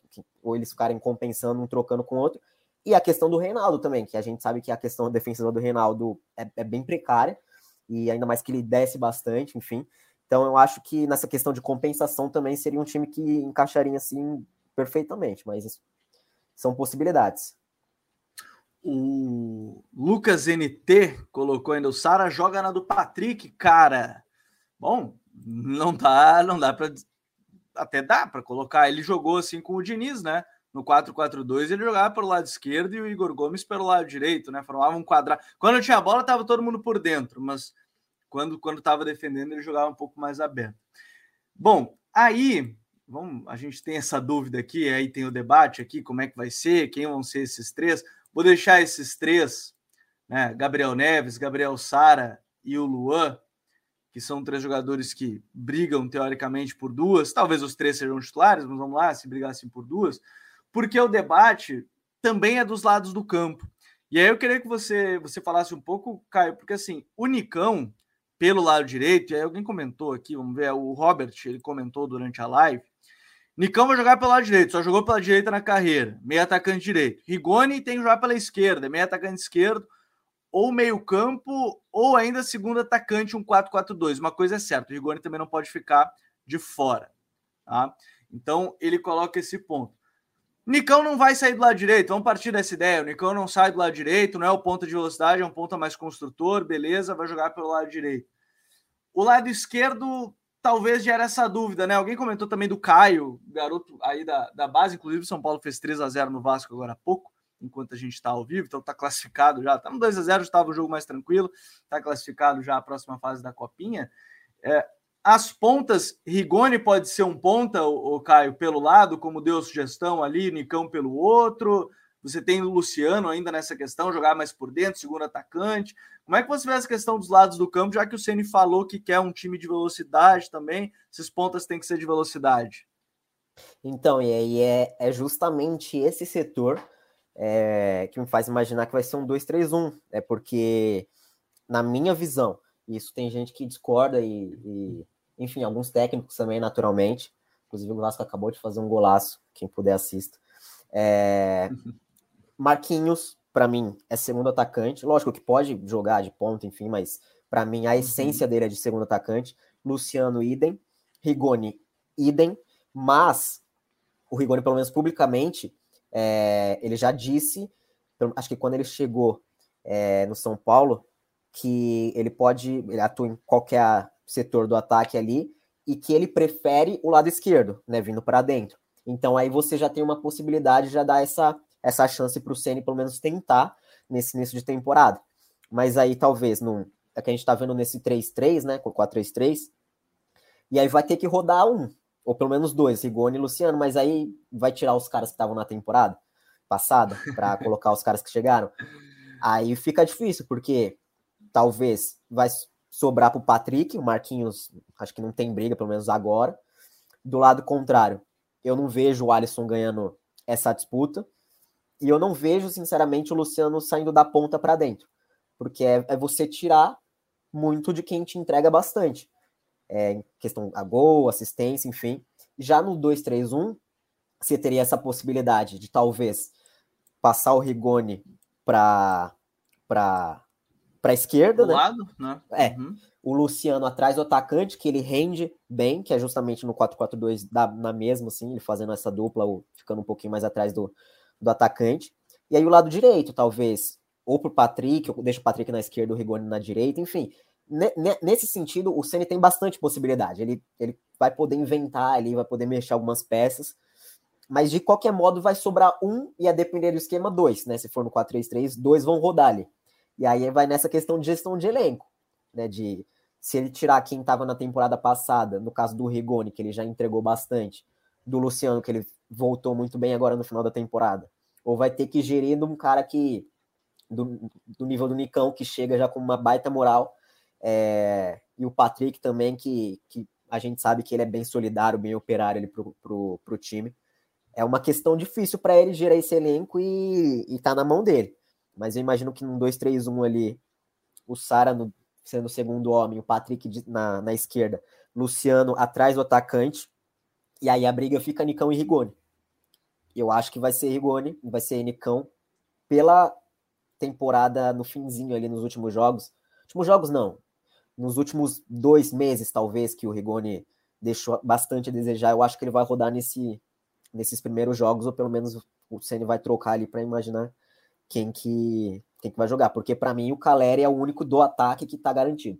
Ou eles ficarem compensando, um trocando com o outro. E a questão do Reinaldo também, que a gente sabe que a questão defensiva do Reinaldo é, é bem precária, e ainda mais que ele desce bastante, enfim. Então eu acho que nessa questão de compensação também seria um time que encaixaria assim perfeitamente, mas são possibilidades. O Lucas NT colocou ainda o Sara joga na do Patrick, cara. Bom, não dá, não dá para até dá para colocar. Ele jogou assim com o Diniz, né? No 4-4-2, ele jogava pelo lado esquerdo e o Igor Gomes pelo lado direito, né? Formava um quadrado. Quando tinha a bola, tava todo mundo por dentro, mas quando quando tava defendendo, ele jogava um pouco mais aberto. Bom, aí vamos, a gente tem essa dúvida aqui, aí tem o debate aqui, como é que vai ser, quem vão ser esses três. Vou deixar esses três, né? Gabriel Neves, Gabriel Sara e o Luan, que são três jogadores que brigam teoricamente por duas. Talvez os três sejam titulares, mas vamos lá, se brigassem por duas, porque o debate também é dos lados do campo. E aí eu queria que você você falasse um pouco, Caio, porque assim, o Nicão pelo lado direito, e aí alguém comentou aqui, vamos ver, o Robert, ele comentou durante a live, Nicão vai jogar pelo lado direito, só jogou pela direita na carreira, meio atacante direito. Rigoni tem que jogar pela esquerda, meio atacante esquerdo, ou meio campo, ou ainda segundo atacante, um 4-4-2. Uma coisa é certa, o Rigoni também não pode ficar de fora. Tá? Então ele coloca esse ponto. Nicão não vai sair do lado direito, vamos partir dessa ideia. O Nicão não sai do lado direito, não é o ponto de velocidade, é um ponto mais construtor, beleza, vai jogar pelo lado direito. O lado esquerdo talvez gere essa dúvida, né? Alguém comentou também do Caio, garoto aí da, da base, inclusive São Paulo fez 3 a 0 no Vasco agora há pouco, enquanto a gente está ao vivo, então está classificado já, no 2 a 0 estava o jogo mais tranquilo, está classificado já a próxima fase da Copinha. É, as pontas, Rigoni pode ser um ponta, o, Caio, pelo lado, como deu sugestão ali, Nicão pelo outro. Você tem o Luciano ainda nessa questão, jogar mais por dentro, segundo atacante. Como é que você vê essa questão dos lados do campo, já que o Ceni falou que quer um time de velocidade também? Esses pontas têm que ser de velocidade. Então, e aí é, é justamente esse setor é, que me faz imaginar que vai ser um 2-3-1. É porque, na minha visão, isso tem gente que discorda e, e, enfim, alguns técnicos também, naturalmente. Inclusive, o Vasco acabou de fazer um golaço, quem puder assista. É, Marquinhos, para mim, é segundo atacante. Lógico que pode jogar de ponta, enfim, mas para mim a uhum. essência dele é de segundo atacante. Luciano, idem. Rigoni, idem. Mas o Rigoni, pelo menos publicamente, é, ele já disse, acho que quando ele chegou é, no São Paulo, que ele pode, ele atua em qualquer setor do ataque ali e que ele prefere o lado esquerdo, né, vindo para dentro. Então aí você já tem uma possibilidade de já dar essa essa chance para o Ceni pelo menos tentar nesse início de temporada. Mas aí talvez não é que a gente está vendo nesse 3-3, né, com 4-3-3. E aí vai ter que rodar um, ou pelo menos dois, Rigoni e Luciano, mas aí vai tirar os caras que estavam na temporada passada para colocar os caras que chegaram. Aí fica difícil, porque talvez vai sobrar para o Patrick, o Marquinhos, acho que não tem briga, pelo menos agora. Do lado contrário, eu não vejo o Alisson ganhando essa disputa. E eu não vejo, sinceramente, o Luciano saindo da ponta para dentro. Porque é, é, você tirar muito de quem te entrega bastante. É, questão a gol, assistência, enfim. Já no 2-3-1, você teria essa possibilidade de talvez passar o Rigoni para para para esquerda, né? lado, né? É. Uhum. O Luciano atrás do atacante, que ele rende bem, que é justamente no 4-4-2 na mesma, assim, ele fazendo essa dupla, ficando um pouquinho mais atrás do, do atacante. E aí o lado direito, talvez, ou para o Patrick, ou deixa o Patrick na esquerda, o Rigoni na direita, enfim. Nesse sentido, o Ceni tem bastante possibilidade. Ele, ele vai poder inventar ali, vai poder mexer algumas peças. Mas de qualquer modo, vai sobrar um e a depender do esquema, dois, né? Se for no 4-3-3, dois vão rodar ali. E aí vai nessa questão de gestão de elenco, né? De se ele tirar quem estava na temporada passada, no caso do Rigoni, que ele já entregou bastante, do Luciano, que ele voltou muito bem agora no final da temporada. Ou vai ter que gerir um cara que, do, do nível do Nicão, que chega já com uma baita moral, é, e o Patrick também, que, que a gente sabe que ele é bem solidário, bem operário ali pro, pro, pro time. É uma questão difícil para ele gerar esse elenco e, e tá na mão dele. Mas eu imagino que num 2-3-1 ali, o Sara sendo o segundo homem, o Patrick na, na esquerda, Luciano atrás do atacante, e aí a briga fica Nicão e Rigoni. Eu acho que vai ser Rigoni, vai ser Nicão, pela temporada no finzinho ali nos últimos jogos. Últimos jogos não, nos últimos dois meses, talvez, que o Rigoni deixou bastante a desejar, eu acho que ele vai rodar nesse, nesses primeiros jogos, ou pelo menos o Ceni vai trocar ali para imaginar quem que, quem que vai jogar. Porque para mim o Caleri é o único do ataque que está garantido.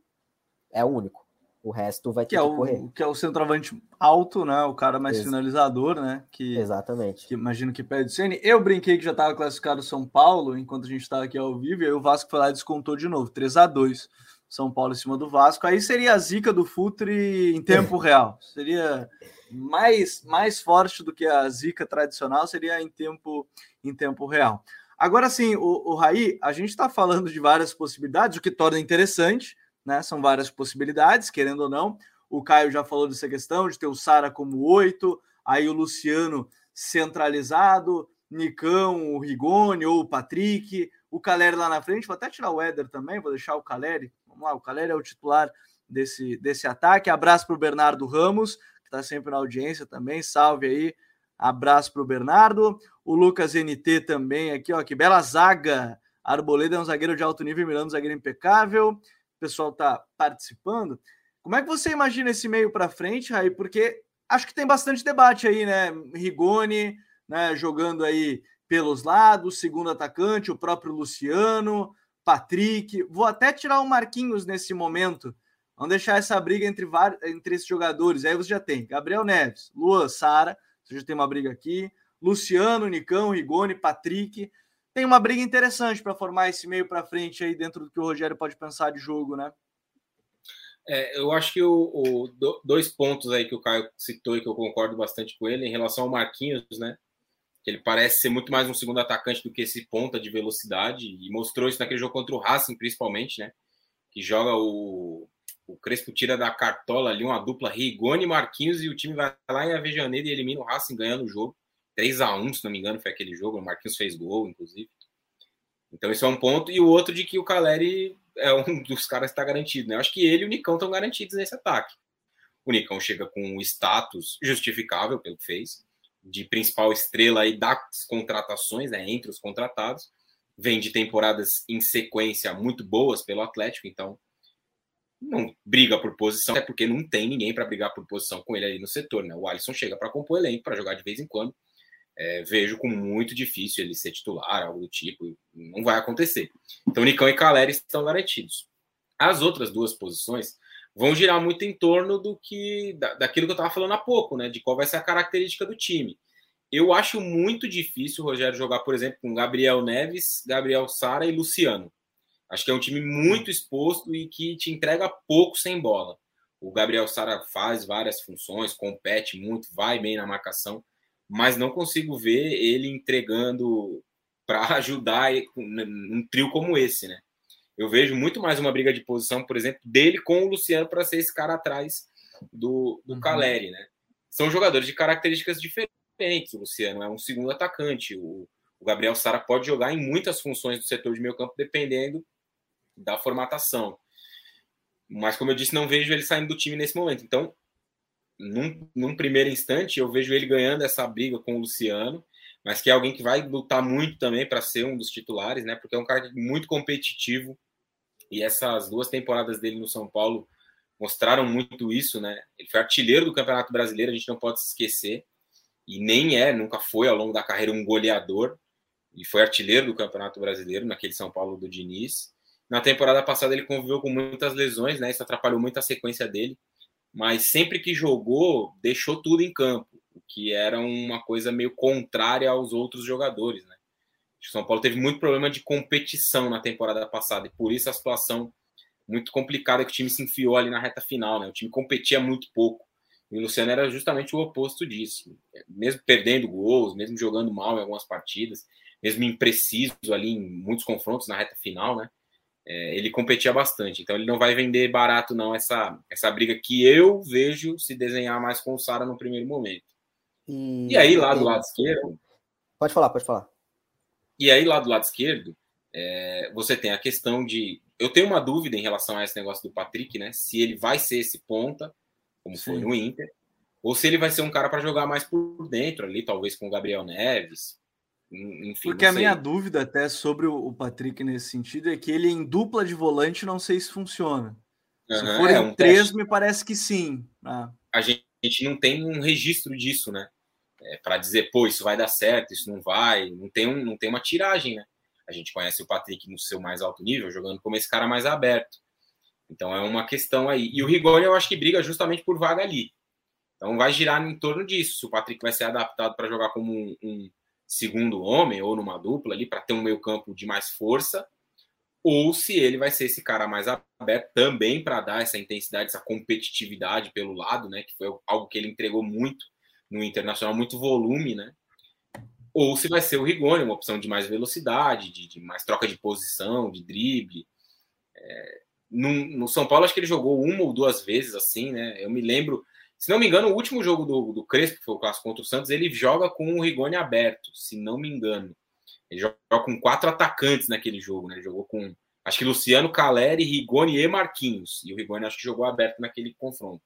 É o único. O resto vai ter que, que é correr. O, que é o centroavante alto, né? O cara mais Ex finalizador, né? Que, Exatamente. Que imagino que pede o Ceni. Eu brinquei que já estava classificado São Paulo enquanto a gente estava aqui ao vivo, e aí o Vasco foi lá e descontou de novo, 3 a 2 São Paulo em cima do Vasco. Aí seria a zica do Futre em tempo real. Seria mais, mais forte do que a zica tradicional, seria em tempo, em tempo real. Agora sim, o, o Raí, a gente está falando de várias possibilidades, o que torna interessante, né? São várias possibilidades, querendo ou não. O Caio já falou dessa questão de ter o Sara como oito, aí o Luciano centralizado, Nicão, o Rigoni ou o Patrick, o Caleri lá na frente. Vou até tirar o Éder também, vou deixar o Caleri. Vamos lá, o Caleri é o titular desse, desse ataque. Abraço para o Bernardo Ramos, que está sempre na audiência também. Salve aí. Abraço para o Bernardo. O Lucas NT também aqui, ó. Que bela zaga. Arboleda é um zagueiro de alto nível, Miranda um zagueiro impecável. O pessoal está participando. Como é que você imagina esse meio para frente, Raí? Porque acho que tem bastante debate aí, né? Rigoni, né, jogando aí pelos lados, segundo atacante, o próprio Luciano, Patrick. Vou até tirar o Marquinhos nesse momento. Vamos deixar essa briga entre, entre esses jogadores. Aí você já tem Gabriel Neves, Luan, Sara, já tem uma briga aqui. Luciano, Nicão, Rigoni, Patrick. Tem uma briga interessante para formar esse meio para frente aí dentro do que o Rogério pode pensar de jogo, né? É, eu acho que o, o, dois pontos aí que o Caio citou e que eu concordo bastante com ele em relação ao Marquinhos, né? Ele parece ser muito mais um segundo atacante do que esse ponta de velocidade e mostrou isso naquele jogo contra o Racing, principalmente, né? Que joga o, o Crespo tira da cartola ali uma dupla Rigoni e Marquinhos e o time vai lá em Avejaneira e elimina o Racing ganhando o jogo. 3 a 1 se não me engano, foi aquele jogo. O Marquinhos fez gol, inclusive. Então, esse é um ponto. E o outro de que o Caleri é um dos caras que está garantido. Né? Eu acho que ele e o Nicão estão garantidos nesse ataque. O Nicão chega com o status justificável pelo que fez, de principal estrela aí das contratações, né, entre os contratados. Vem de temporadas em sequência muito boas pelo Atlético, então não briga por posição, é porque não tem ninguém para brigar por posição com ele ali no setor. Né? O Alisson chega para compor elenco, para jogar de vez em quando. É, vejo como muito difícil ele ser titular, algo do tipo, não vai acontecer. Então, Nicão e Caleri estão garantidos. As outras duas posições vão girar muito em torno do que da, daquilo que eu estava falando há pouco, né? De qual vai ser a característica do time. Eu acho muito difícil o Rogério jogar, por exemplo, com Gabriel Neves, Gabriel Sara e Luciano. Acho que é um time muito exposto e que te entrega pouco sem bola. O Gabriel Sara faz várias funções, compete muito, vai bem na marcação, mas não consigo ver ele entregando para ajudar num trio como esse, né? Eu vejo muito mais uma briga de posição, por exemplo, dele com o Luciano para ser esse cara atrás do, do uhum. Caleri, né? São jogadores de características diferentes. O Luciano é um segundo atacante, o, o Gabriel Sara pode jogar em muitas funções do setor de meio campo, dependendo da formatação. Mas, como eu disse, não vejo ele saindo do time nesse momento. Então, num, num, primeiro instante, eu vejo ele ganhando essa briga com o Luciano, mas que é alguém que vai lutar muito também para ser um dos titulares, né? Porque é um cara muito competitivo e essas duas temporadas dele no São Paulo mostraram muito isso, né? Ele foi artilheiro do Campeonato Brasileiro, a gente não pode se esquecer, e nem é, nunca foi ao longo da carreira um goleador, e foi artilheiro do Campeonato Brasileiro naquele São Paulo do Diniz. Na temporada passada ele conviveu com muitas lesões, né? Isso atrapalhou muito a sequência dele. Mas sempre que jogou, deixou tudo em campo, o que era uma coisa meio contrária aos outros jogadores, né? O São Paulo teve muito problema de competição na temporada passada e por isso a situação muito complicada que o time se enfiou ali na reta final, né? O time competia muito pouco. E o Luciano era justamente o oposto disso. Mesmo perdendo gols, mesmo jogando mal em algumas partidas, mesmo impreciso ali em muitos confrontos na reta final, né? É, ele competia bastante. Então ele não vai vender barato, não, essa, essa briga que eu vejo se desenhar mais com o Sara no primeiro momento. E, e aí, lá do lado esquerdo. Pode falar, pode falar. E aí, lá do lado esquerdo, é, você tem a questão de eu tenho uma dúvida em relação a esse negócio do Patrick, né? Se ele vai ser esse ponta, como Sim. foi no Inter, ou se ele vai ser um cara para jogar mais por dentro ali, talvez com o Gabriel Neves. Enfim, Porque a minha dúvida até sobre o Patrick nesse sentido é que ele em dupla de volante não sei se funciona. Se uhum, for é, em um três, teste. me parece que sim. Ah. A, gente, a gente não tem um registro disso, né? É, para dizer, pô, isso vai dar certo, isso não vai. Não tem, um, não tem uma tiragem, né? A gente conhece o Patrick no seu mais alto nível, jogando como esse cara mais aberto. Então é uma questão aí. E o Rigoni eu acho que briga justamente por vaga ali. Então vai girar em torno disso. Se o Patrick vai ser adaptado para jogar como um, um, segundo homem ou numa dupla ali para ter um meio campo de mais força, ou se ele vai ser esse cara mais aberto também para dar essa intensidade, essa competitividade pelo lado, né? Que foi algo que ele entregou muito no Internacional, muito volume, né? Ou se vai ser o Rigoni, uma opção de mais velocidade, de, de mais troca de posição, de drible. É, no, no, São Paulo, acho que ele jogou uma ou duas vezes assim, né? Eu me lembro se não me engano, o último jogo do, do Crespo, que foi o clássico contra o Santos, ele joga com o Rigoni aberto, se não me engano. Ele joga com quatro atacantes naquele jogo, né? Ele jogou com, acho que Luciano, Caleri, Rigoni e Marquinhos. E o Rigoni acho que jogou aberto naquele confronto.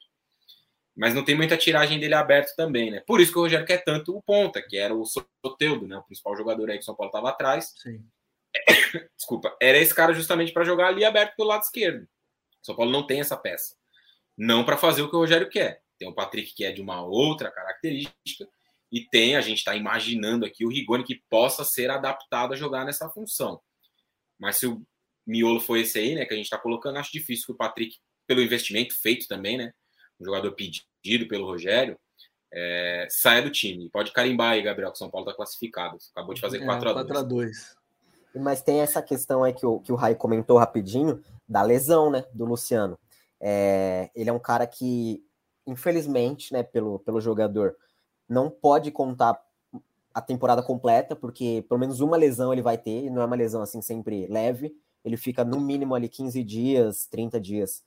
Mas não tem muita tiragem dele aberto também, né? Por isso que o Rogério quer tanto o ponta, que era o Soteudo, né? O principal jogador aí que o São Paulo estava atrás. Sim. Desculpa, era esse cara justamente para jogar ali aberto pelo lado esquerdo. O São Paulo não tem essa peça. Não para fazer o que o Rogério quer. Tem o Patrick que é de uma outra característica e tem, a gente está imaginando aqui o Rigoni que possa ser adaptado a jogar nessa função. Mas se o miolo foi esse aí, né, que a gente está colocando, acho difícil que o Patrick, pelo investimento feito também, né, um jogador pedido pelo Rogério, é, saia do time. Pode carimbar aí, Gabriel, que o São Paulo está classificado. Acabou de fazer 4x2. É, 2 Mas tem essa questão aí que o, que o Rai comentou rapidinho, da lesão, né, do Luciano. É, ele é um cara que infelizmente, né, pelo, pelo jogador, não pode contar a temporada completa, porque pelo menos uma lesão ele vai ter, e não é uma lesão assim sempre leve, ele fica no mínimo ali 15 dias, 30 dias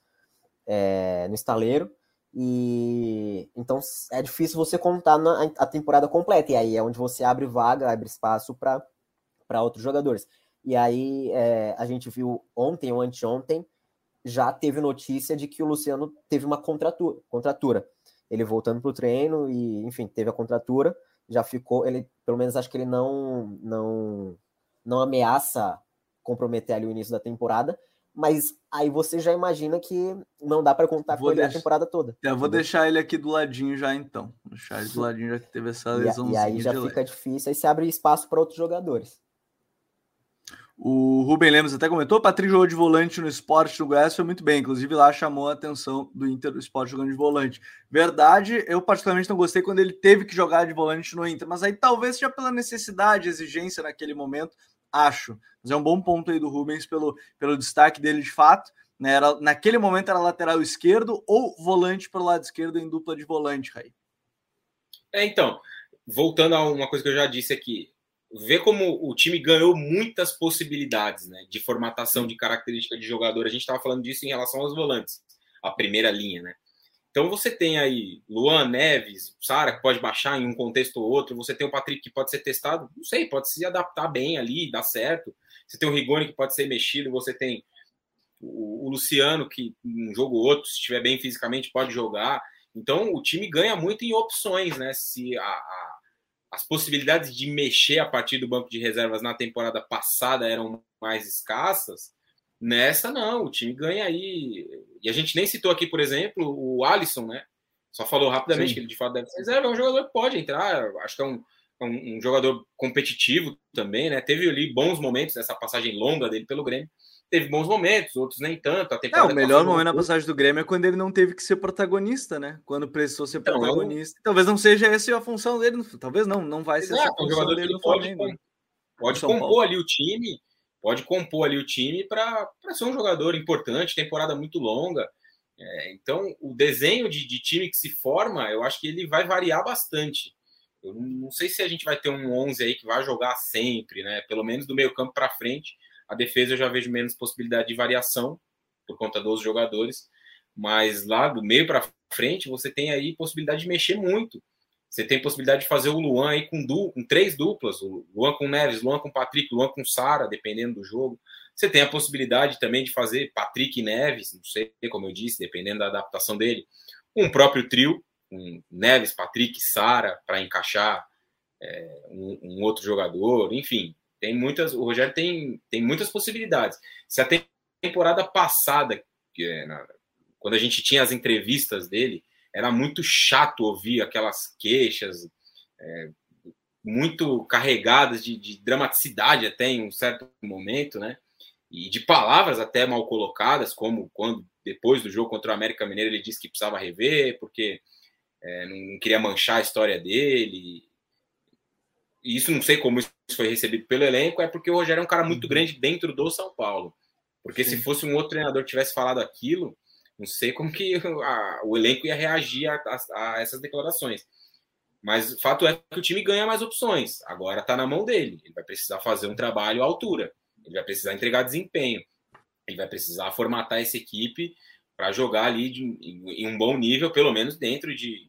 é, no estaleiro, e então é difícil você contar na, a temporada completa, e aí é onde você abre vaga, abre espaço para outros jogadores. E aí é, a gente viu ontem ou anteontem já teve notícia de que o Luciano teve uma contratura. contratura. Ele voltando para o treino e, enfim, teve a contratura, já ficou. Ele, pelo menos, acho que ele não, não, não ameaça comprometer ali o início da temporada, mas aí você já imagina que não dá para contar com ele a temporada toda. Eu vou deixar ele aqui do ladinho já então. Vou deixar ele do ladinho já que teve essa lesãozinha. E, aí já fica leve. difícil, aí se abre espaço para outros jogadores. O Rubem Lemos até comentou, Patrick jogou de volante no esporte do Goiás, foi muito bem, inclusive lá chamou a atenção do Inter do esporte jogando de volante. Verdade, eu particularmente não gostei quando ele teve que jogar de volante no Inter, mas aí talvez seja pela necessidade, exigência naquele momento, acho. Mas é um bom ponto aí do Rubens pelo, pelo destaque dele de fato. Né? Era, naquele momento era lateral esquerdo ou volante pelo lado esquerdo em dupla de volante, Raí. É, então, voltando a uma coisa que eu já disse aqui, vê como o time ganhou muitas possibilidades né, de formatação de característica de jogador. A gente estava falando disso em relação aos volantes, a primeira linha, né? Então você tem aí Luan Neves, Sara, que pode baixar em um contexto ou outro, você tem o Patrick que pode ser testado, não sei, pode se adaptar bem ali, dar certo. Você tem o Rigoni que pode ser mexido, você tem o, o Luciano que um jogo ou outro, se estiver bem fisicamente, pode jogar. Então o time ganha muito em opções, né? Se a, a as possibilidades de mexer a partir do banco de reservas na temporada passada eram mais escassas. Nessa, não, o time ganha aí. E a gente nem citou aqui, por exemplo, o Alisson, né? Só falou rapidamente Sim. que ele de fato deve ser reserva. É um jogador que pode entrar, acho que é um, é um, um jogador competitivo também, né? Teve ali bons momentos nessa passagem longa dele pelo Grêmio teve bons momentos, outros nem tanto. A é, o melhor momento na passagem do Grêmio é quando ele não teve que ser protagonista, né? Quando precisou ser então, protagonista. Talvez não seja essa a função dele, talvez não, não vai ser Exato, essa a função um dele no pode, Flamengo. Pode, compor Paulo. ali o time, pode compor ali o time para ser um jogador importante, temporada muito longa. É, então, o desenho de, de time que se forma, eu acho que ele vai variar bastante. Eu não sei se a gente vai ter um 11 aí que vai jogar sempre, né? Pelo menos do meio campo para frente a defesa eu já vejo menos possibilidade de variação por conta dos jogadores, mas lá do meio para frente você tem aí possibilidade de mexer muito. Você tem possibilidade de fazer o Luan aí com, du com três duplas, o Luan com Neves, Luan com Patrick, Luan com Sara, dependendo do jogo. Você tem a possibilidade também de fazer Patrick Neves, não sei como eu disse, dependendo da adaptação dele, um próprio trio, um Neves, Patrick, Sara, para encaixar é, um, um, outro jogador, enfim, tem muitas. O Rogério tem, tem muitas possibilidades. Se a temporada passada, é, na, quando a gente tinha as entrevistas dele, era muito chato ouvir aquelas queixas é, muito carregadas de, de dramaticidade até em um certo momento, né? e de palavras até mal colocadas, como quando depois do jogo contra o América Mineiro ele disse que precisava rever, porque é, não queria manchar a história dele. E isso não sei como isso foi recebido pelo elenco, é porque o Rogério é um cara muito uhum. grande dentro do São Paulo. Porque Sim. se fosse um outro treinador que tivesse falado aquilo, não sei como que a, o elenco ia reagir a, a, a, essas declarações. Mas o fato é que o time ganha mais opções. Agora está na mão dele. Ele vai precisar fazer um trabalho à altura. Ele vai precisar entregar desempenho. Ele vai precisar formatar essa equipe para jogar ali de, em um bom nível, pelo menos dentro de,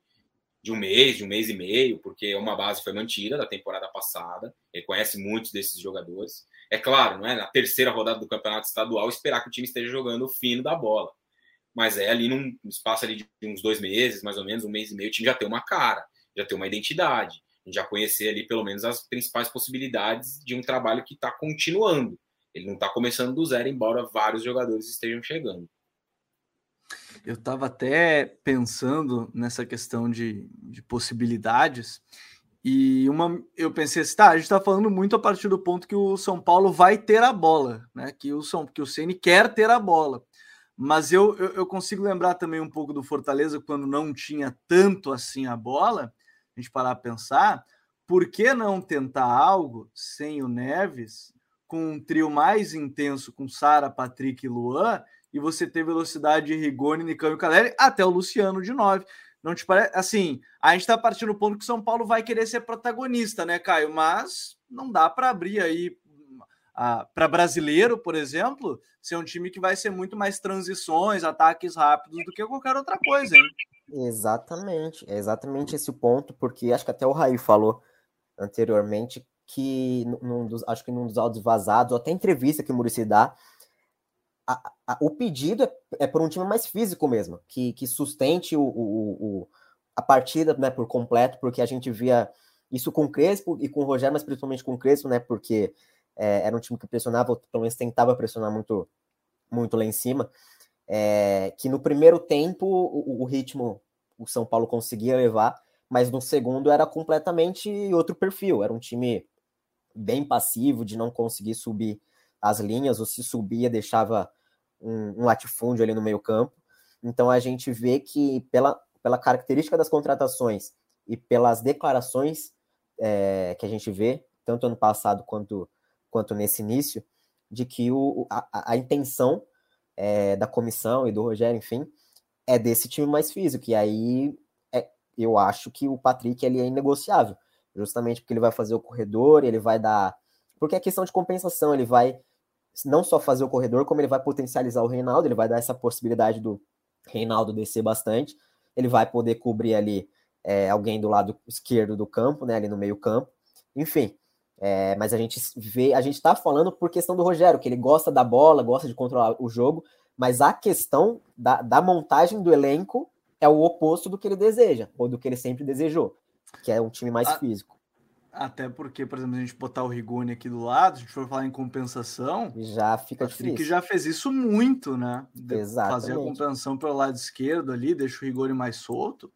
de um mês, de um mês e meio, porque uma base foi mantida da temporada passada. Ele conhece muitos desses jogadores. É claro, não é na terceira rodada do campeonato estadual esperar que o time esteja jogando o fino da bola. Mas é ali num espaço ali de uns dois meses, mais ou menos, um mês e meio, o time já tem uma cara, já tem uma identidade, já conhecer ali pelo menos as principais possibilidades de um trabalho que está continuando. Ele não está começando do zero, embora vários jogadores estejam chegando. Eu estava até pensando nessa questão de, de possibilidades. E uma, eu pensei assim, tá, a gente está falando muito a partir do ponto que o São Paulo vai ter a bola, né? Que o São, que o Ceni quer ter a bola. Mas eu, eu, eu, consigo lembrar também um pouco do Fortaleza quando não tinha tanto assim a bola. A gente parar a pensar, por que não tentar algo sem o Neves com um trio mais intenso com Sara, Patrick e Luan, e você ter velocidade de Rigoni, Nicão e Caleri, até o Luciano de 9. Não te parece? Assim, a gente está partindo do ponto que o São Paulo vai querer ser protagonista, né, Caio? Mas não dá para abrir aí para brasileiro, por exemplo, ser um time que vai ser muito mais transições, ataques rápidos do que qualquer outra coisa, hein? Exatamente, é exatamente esse o ponto, porque acho que até o Raí falou anteriormente que num dos, acho que num dos áudios vazados, ou até entrevista que o Murici dá, a, a, o pedido é, é por um time mais físico mesmo, que, que sustente o, o, o, a partida né, por completo, porque a gente via isso com o Crespo e com o Rogério, mas principalmente com o Crespo, né, porque é, era um time que pressionava, pelo menos tentava pressionar muito, muito lá em cima, é, que no primeiro tempo o, o ritmo o São Paulo conseguia levar, mas no segundo era completamente outro perfil, era um time bem passivo de não conseguir subir as linhas, ou se subia, deixava um, um latifúndio ali no meio campo. Então a gente vê que, pela, pela característica das contratações e pelas declarações é, que a gente vê, tanto ano passado quanto, quanto nesse início, de que o, a, a intenção é, da comissão e do Rogério, enfim, é desse time mais físico. E aí é, eu acho que o Patrick ele é inegociável justamente porque ele vai fazer o corredor, ele vai dar. Porque é questão de compensação, ele vai não só fazer o corredor, como ele vai potencializar o Reinaldo, ele vai dar essa possibilidade do Reinaldo descer bastante, ele vai poder cobrir ali é, alguém do lado esquerdo do campo, né, ali no meio campo, enfim. É, mas a gente vê, a gente tá falando por questão do Rogério, que ele gosta da bola, gosta de controlar o jogo, mas a questão da, da montagem do elenco é o oposto do que ele deseja, ou do que ele sempre desejou que é um time mais a, físico. Até porque, por exemplo, a gente botar o Rigoni aqui do lado, a gente for falar em compensação, já fica o difícil. já fez isso muito, né? Exato. Fazer a compensação pelo lado esquerdo ali, deixa o Rigoni mais solto.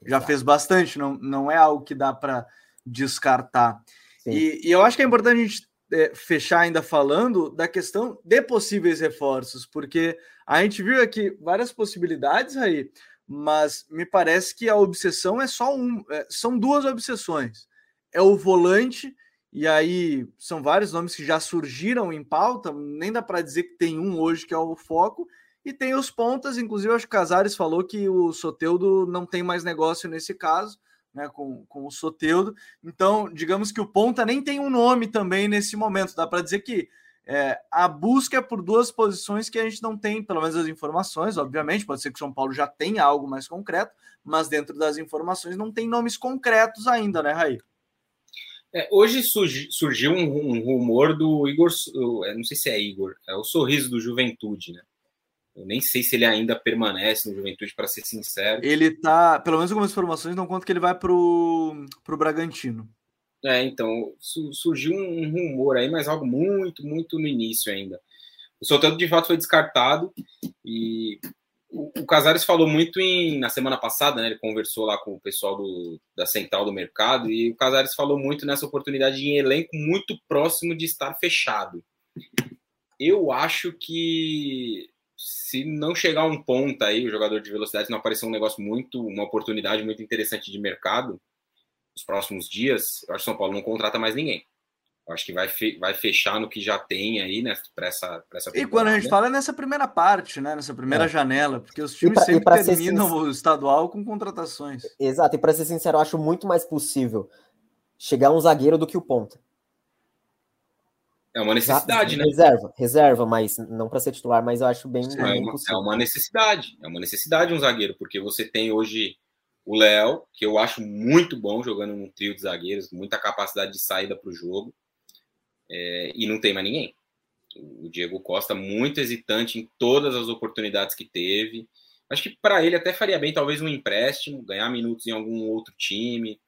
Exato. Já fez bastante, não, não é algo que dá para descartar. E, e, eu acho que é importante a gente é, fechar ainda falando da questão de possíveis reforços, porque a gente viu aqui várias possibilidades aí mas me parece que a obsessão é só um, é, são duas obsessões. É o volante, e aí são vários nomes que já surgiram em pauta, nem dá para dizer que tem um hoje que é o foco, e tem os pontas, inclusive acho que o Casares falou que o Soteudo não tem mais negócio nesse caso, né, com, com o Soteudo. Então, digamos que o ponta nem tem um nome também nesse momento. Dá para dizer que é, a busca é por duas posições que a gente não tem, pelo menos as informações, obviamente, pode ser que o São Paulo já tenha algo mais concreto, mas dentro das informações não tem nomes concretos ainda, né, Raí? É, hoje surgiu um, um, rumor do Igor, não sei se é Igor, é o sorriso do Juventude, né? Eu nem sei se ele ainda permanece no Juventude, para ser sincero. Ele tá, pelo menos algumas informações dão conta que ele vai pro, pro Bragantino. É, então, surgiu um rumor aí, mas algo muito, muito no início ainda. O Soteldo de fato foi descartado e o, Casares falou muito em, na semana passada, né? Ele conversou lá com o pessoal do, da Central do Mercado e o Casares falou muito nessa oportunidade em elenco muito próximo de estar fechado. Eu acho que se não chegar um ponto aí, o jogador de velocidade não aparecer um negócio muito, uma oportunidade muito interessante de mercado nos próximos dias, eu acho que São Paulo não contrata mais ninguém. Eu acho que vai, fe vai fechar no que já tem aí, né, para essa, pra essa E quando a gente fala é nessa primeira parte, né, nessa primeira é. janela, porque os times pra, sempre terminam o estadual com contratações. Exato, e para ser sincero, eu acho muito mais possível chegar um zagueiro do que o ponta. É uma necessidade, né? Reserva, reserva, mas não para ser titular, mas eu acho bem, é, bem uma, é uma necessidade, é uma necessidade um zagueiro, porque você tem hoje o Léo, que eu acho muito bom jogando num trio de zagueiros, muita capacidade de saída para o jogo é, e não tem mais ninguém. O Diego Costa, muito hesitante em todas as oportunidades que teve. Acho que para ele até faria bem, talvez, um empréstimo, ganhar minutos em algum outro time,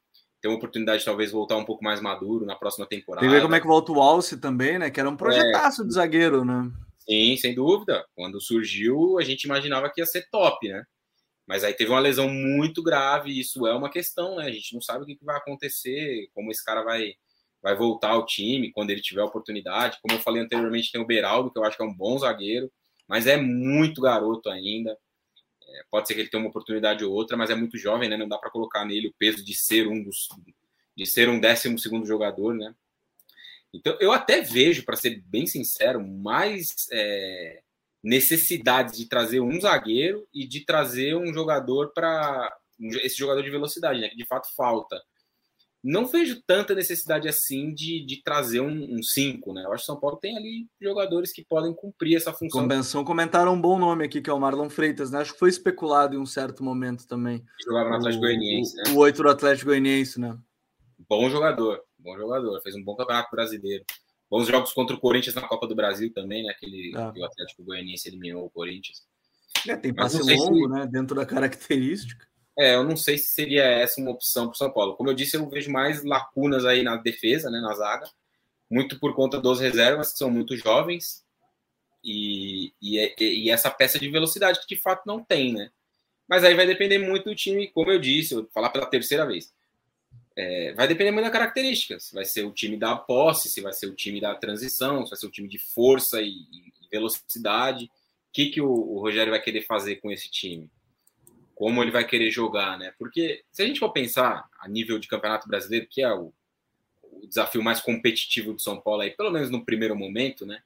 ter uma oportunidade de talvez voltar um pouco mais maduro na próxima temporada. Tem que ver como é que volta o Alce também, né? Que era um projetaço é. de zagueiro, né? Sim, sem dúvida. Quando surgiu, a gente imaginava que ia ser top, né? Mas aí teve uma lesão muito grave, e isso é uma questão, né? A gente não sabe o que vai acontecer, como esse cara vai vai voltar ao time quando ele tiver oportunidade. Como eu falei anteriormente, tem o Beraldo, que eu acho que é um bom zagueiro, mas é muito garoto ainda. É, pode ser que ele tenha uma oportunidade ou outra, mas é muito jovem, né? Não dá para colocar nele o peso de ser um dos de ser um décimo segundo jogador, né? Então eu até vejo, para ser bem sincero, mais é, necessidade de trazer um zagueiro e de trazer um jogador para esse jogador de velocidade, né? Que de fato falta não vejo tanta necessidade assim de, de trazer um 5, né? Eu acho que São Paulo tem ali jogadores que podem cumprir essa função. Convenção comentaram um bom nome aqui, que é o Marlon Freitas, né? Acho que foi especulado em um certo momento também. Jogava no Atlético Goianiense, né? O 8 do Atlético Goianiense, né? Bom jogador, bom jogador. Fez um bom campeonato brasileiro. Bons jogos contra o Corinthians na Copa do Brasil também, né? Aquele é. que o Atlético Goianiense eliminou o Corinthians. É, tem passe longo, se... né? Dentro da característica. É, eu não sei se seria essa uma opção para o São Paulo. Como eu disse, eu vejo mais lacunas aí na defesa, né, na zaga, muito por conta dos reservas, que são muito jovens, e, e, é, e, essa peça de velocidade que de fato não tem, né? Mas aí vai depender muito do time, como eu disse, eu vou falar pela terceira vez. É, vai depender muito das características. Vai ser o time da posse, se vai ser o time da transição, se vai ser o time de força e, e velocidade. O que, que o, o Rogério vai querer fazer com esse time? Como ele vai querer jogar, né? Porque se a gente for pensar a nível de campeonato brasileiro, que é o, o desafio mais competitivo do São Paulo aí, pelo menos no primeiro momento, né?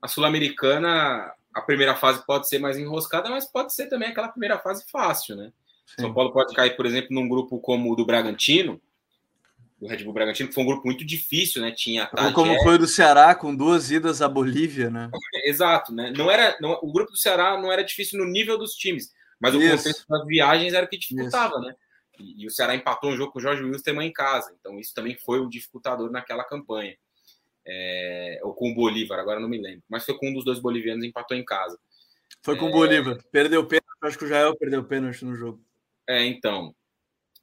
A Sul-Americana, a primeira fase pode ser mais enroscada, mas pode ser também aquela primeira fase fácil, né? Sim. São Paulo pode cair, por exemplo, num grupo como o do Bragantino, do Red Bull Bragantino, que foi um grupo muito difícil, né? Tinha Tadé... como foi o do Ceará com duas idas à Bolívia, né? Exato, né? Não era, não, o grupo do Ceará não era difícil no nível dos times, mas o isso. contexto das viagens era o que dificultava, isso. né? E, e, o Ceará empatou um jogo com o Jorge Wilstermann em casa. Então isso também foi um dificultador naquela campanha. É, ou com o Bolívar, agora não me lembro. Mas foi com um dos dois bolivianos empatou em casa. Foi com é, o Bolívar. Perdeu o pênalti. Acho que o Jael perdeu o pênalti no jogo. É, então.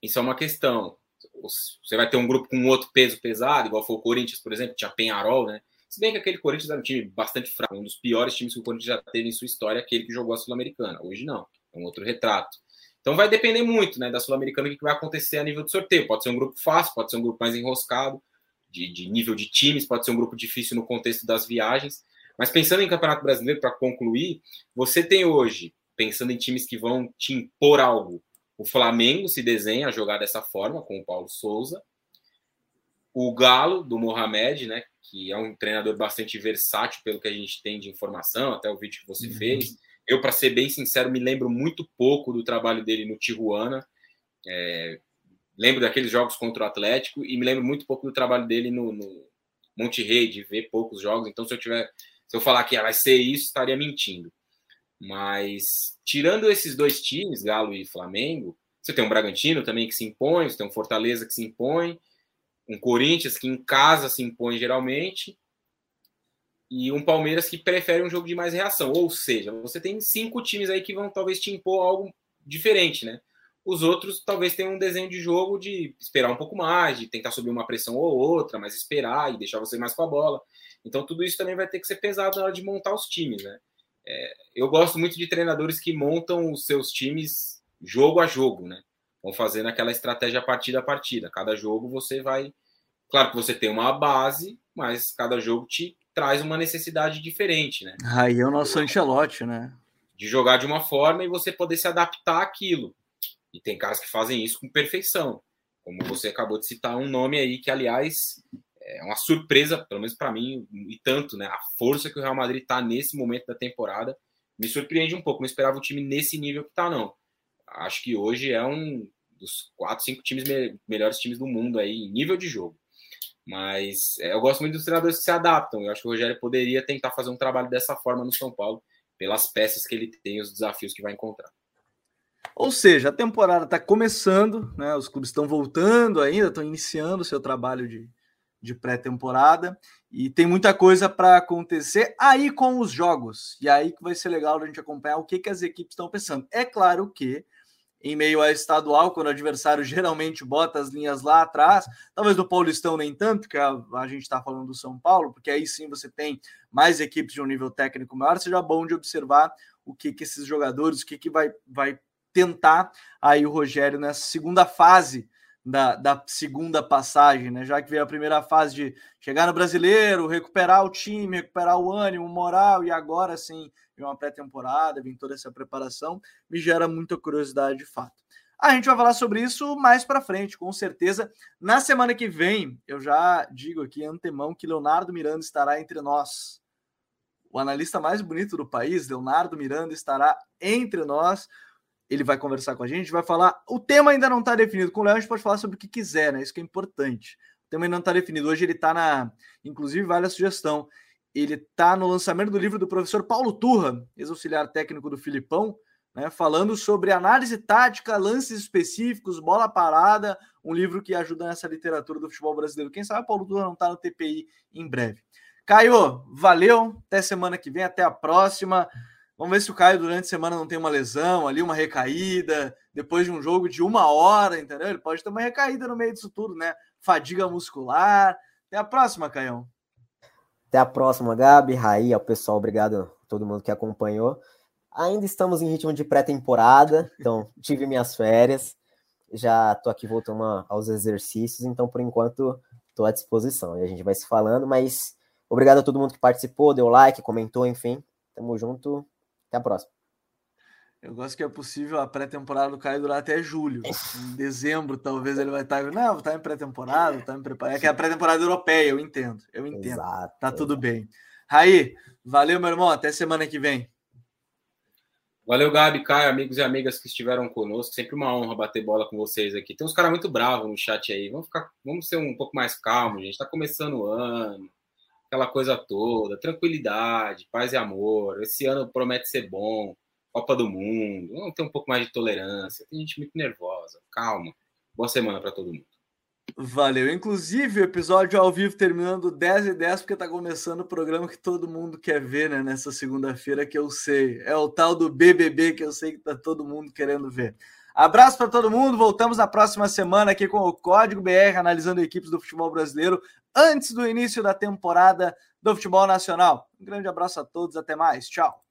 Isso é uma questão. Você vai ter um grupo com outro peso pesado, igual foi o Corinthians, por exemplo, tinha Penharol, né? Se bem que aquele Corinthians era um time bastante fraco, um dos piores times que o Corinthians já teve em sua história, aquele que jogou a Sul-Americana. Hoje não é um outro retrato. Então vai depender muito né, da Sul-Americana o que vai acontecer a nível de sorteio. Pode ser um grupo fácil, pode ser um grupo mais enroscado, de, de nível de times, pode ser um grupo difícil no contexto das viagens. Mas pensando em Campeonato Brasileiro, para concluir, você tem hoje, pensando em times que vão te impor algo, o Flamengo se desenha a jogar dessa forma, com o Paulo Souza. O Galo, do Mohamed, né, que é um treinador bastante versátil, pelo que a gente tem de informação, até o vídeo que você uhum. fez eu, para ser bem sincero, me lembro muito pouco do trabalho dele no Tijuana. É, lembro daqueles jogos contra o Atlético e me lembro muito pouco do trabalho dele no, no Monte Rei, de ver poucos jogos. Então, se eu tiver, se eu falar que ah, vai ser isso, estaria mentindo. Mas tirando esses dois times, Galo e Flamengo, você tem um Bragantino também que se impõe, você tem um Fortaleza que se impõe. Um Corinthians que em casa se impõe geralmente e um Palmeiras que prefere um jogo de mais reação. Ou seja, você tem cinco times aí que vão talvez te impor algo diferente, né? Os outros talvez tenham um desenho de jogo de esperar um pouco mais, de tentar subir uma pressão ou outra, mas esperar e deixar você mais com a bola. Então tudo isso também vai ter que ser pesado na hora de montar os times, né? É, eu gosto muito de treinadores que montam os seus times jogo a jogo, né? Vão fazendo aquela estratégia partida a partida. Cada jogo você vai. Claro que você tem uma base, mas cada jogo te traz uma necessidade diferente, né? Aí é o nosso Ancelotti, né? De jogar de uma forma e você poder se adaptar àquilo. E tem caras que fazem isso com perfeição. Como você acabou de citar um nome aí que, aliás, é uma surpresa, pelo menos para mim, e tanto, né? A força que o Real Madrid está nesse momento da temporada me surpreende um pouco. Não esperava o time nesse nível que está, não. Acho que hoje é um dos quatro, cinco times me melhores times do mundo aí, em nível de jogo. Mas é, eu gosto muito dos treinadores que se adaptam. Eu acho que o Rogério poderia tentar fazer um trabalho dessa forma no São Paulo, pelas peças que ele tem, os desafios que vai encontrar. Ou seja, a temporada está começando, né? Os clubes estão voltando ainda, estão iniciando o seu trabalho de, de pré-temporada e tem muita coisa para acontecer aí com os jogos. E aí que vai ser legal a gente acompanhar o que, que as equipes estão pensando. É claro que em meio a estadual, quando o adversário geralmente bota as linhas lá atrás, talvez no Paulistão nem tanto, que a, a gente está falando do São Paulo, porque aí sim você tem mais equipes de um nível técnico maior, seja bom de observar o que, que esses jogadores, o que, que vai, vai tentar aí o Rogério nessa segunda fase da, da segunda passagem, né? Já que veio a primeira fase de chegar no brasileiro, recuperar o time, recuperar o ânimo, moral, e agora sim, em uma pré-temporada, vem toda essa preparação, me gera muita curiosidade de fato. A gente vai falar sobre isso mais para frente, com certeza. Na semana que vem, eu já digo aqui antemão que Leonardo Miranda estará entre nós. O analista mais bonito do país, Leonardo Miranda, estará entre nós ele vai conversar com a gente, vai falar. O tema ainda não está definido. Com o Léo, a gente pode falar sobre o que quiser, né? Isso que é importante. O tema ainda não está definido. Hoje ele está na. Inclusive, vale a sugestão. Ele está no lançamento do livro do professor Paulo Turra, ex-auxiliar técnico do Filipão, né? Falando sobre análise tática, lances específicos, bola parada, um livro que ajuda nessa literatura do futebol brasileiro. Quem sabe Paulo Turra não está no TPI em breve. Caio, valeu. Até semana que vem, até a próxima. Vamos ver se o Caio durante a semana não tem uma lesão ali, uma recaída, depois de um jogo de uma hora, entendeu? Ele pode ter uma recaída no meio disso tudo, né? Fadiga muscular. Até a próxima, Caião. Até a próxima, Gabi, Raí, ao pessoal, obrigado a todo mundo que acompanhou. Ainda estamos em ritmo de pré-temporada, então tive minhas férias, já tô aqui voltando aos exercícios, então por enquanto estou à disposição e a gente vai se falando, mas obrigado a todo mundo que participou, deu like, comentou, enfim, tamo junto até a próxima. Eu gosto que é possível a pré-temporada do Caio durar até julho. Em dezembro, talvez ele vai estar. Não, tá em pré-temporada, tá em preparado. É que é a pré-temporada europeia, eu entendo. Eu entendo. Exato, tá tudo bem. Raí, valeu, meu irmão. Até semana que vem. Valeu, Gabi, Caio, amigos e amigas que estiveram conosco. Sempre uma honra bater bola com vocês aqui. Tem uns caras muito bravos no chat aí. Vamos ficar, vamos ser um pouco mais calmos, gente. Tá começando o ano aquela coisa toda, tranquilidade, paz e amor. Esse ano promete ser bom, Copa do Mundo, vamos ter um pouco mais de tolerância. Tem gente muito nervosa, calma. Boa semana para todo mundo. Valeu. Inclusive, o episódio ao vivo terminando 10 e 10, porque tá começando o programa que todo mundo quer ver, né? Nessa segunda-feira, que eu sei. É o tal do BBB que eu sei que tá todo mundo querendo ver. Abraço para todo mundo. Voltamos na próxima semana aqui com o Código BR, analisando equipes do futebol brasileiro antes do início da temporada do futebol nacional. Um grande abraço a todos. Até mais. Tchau.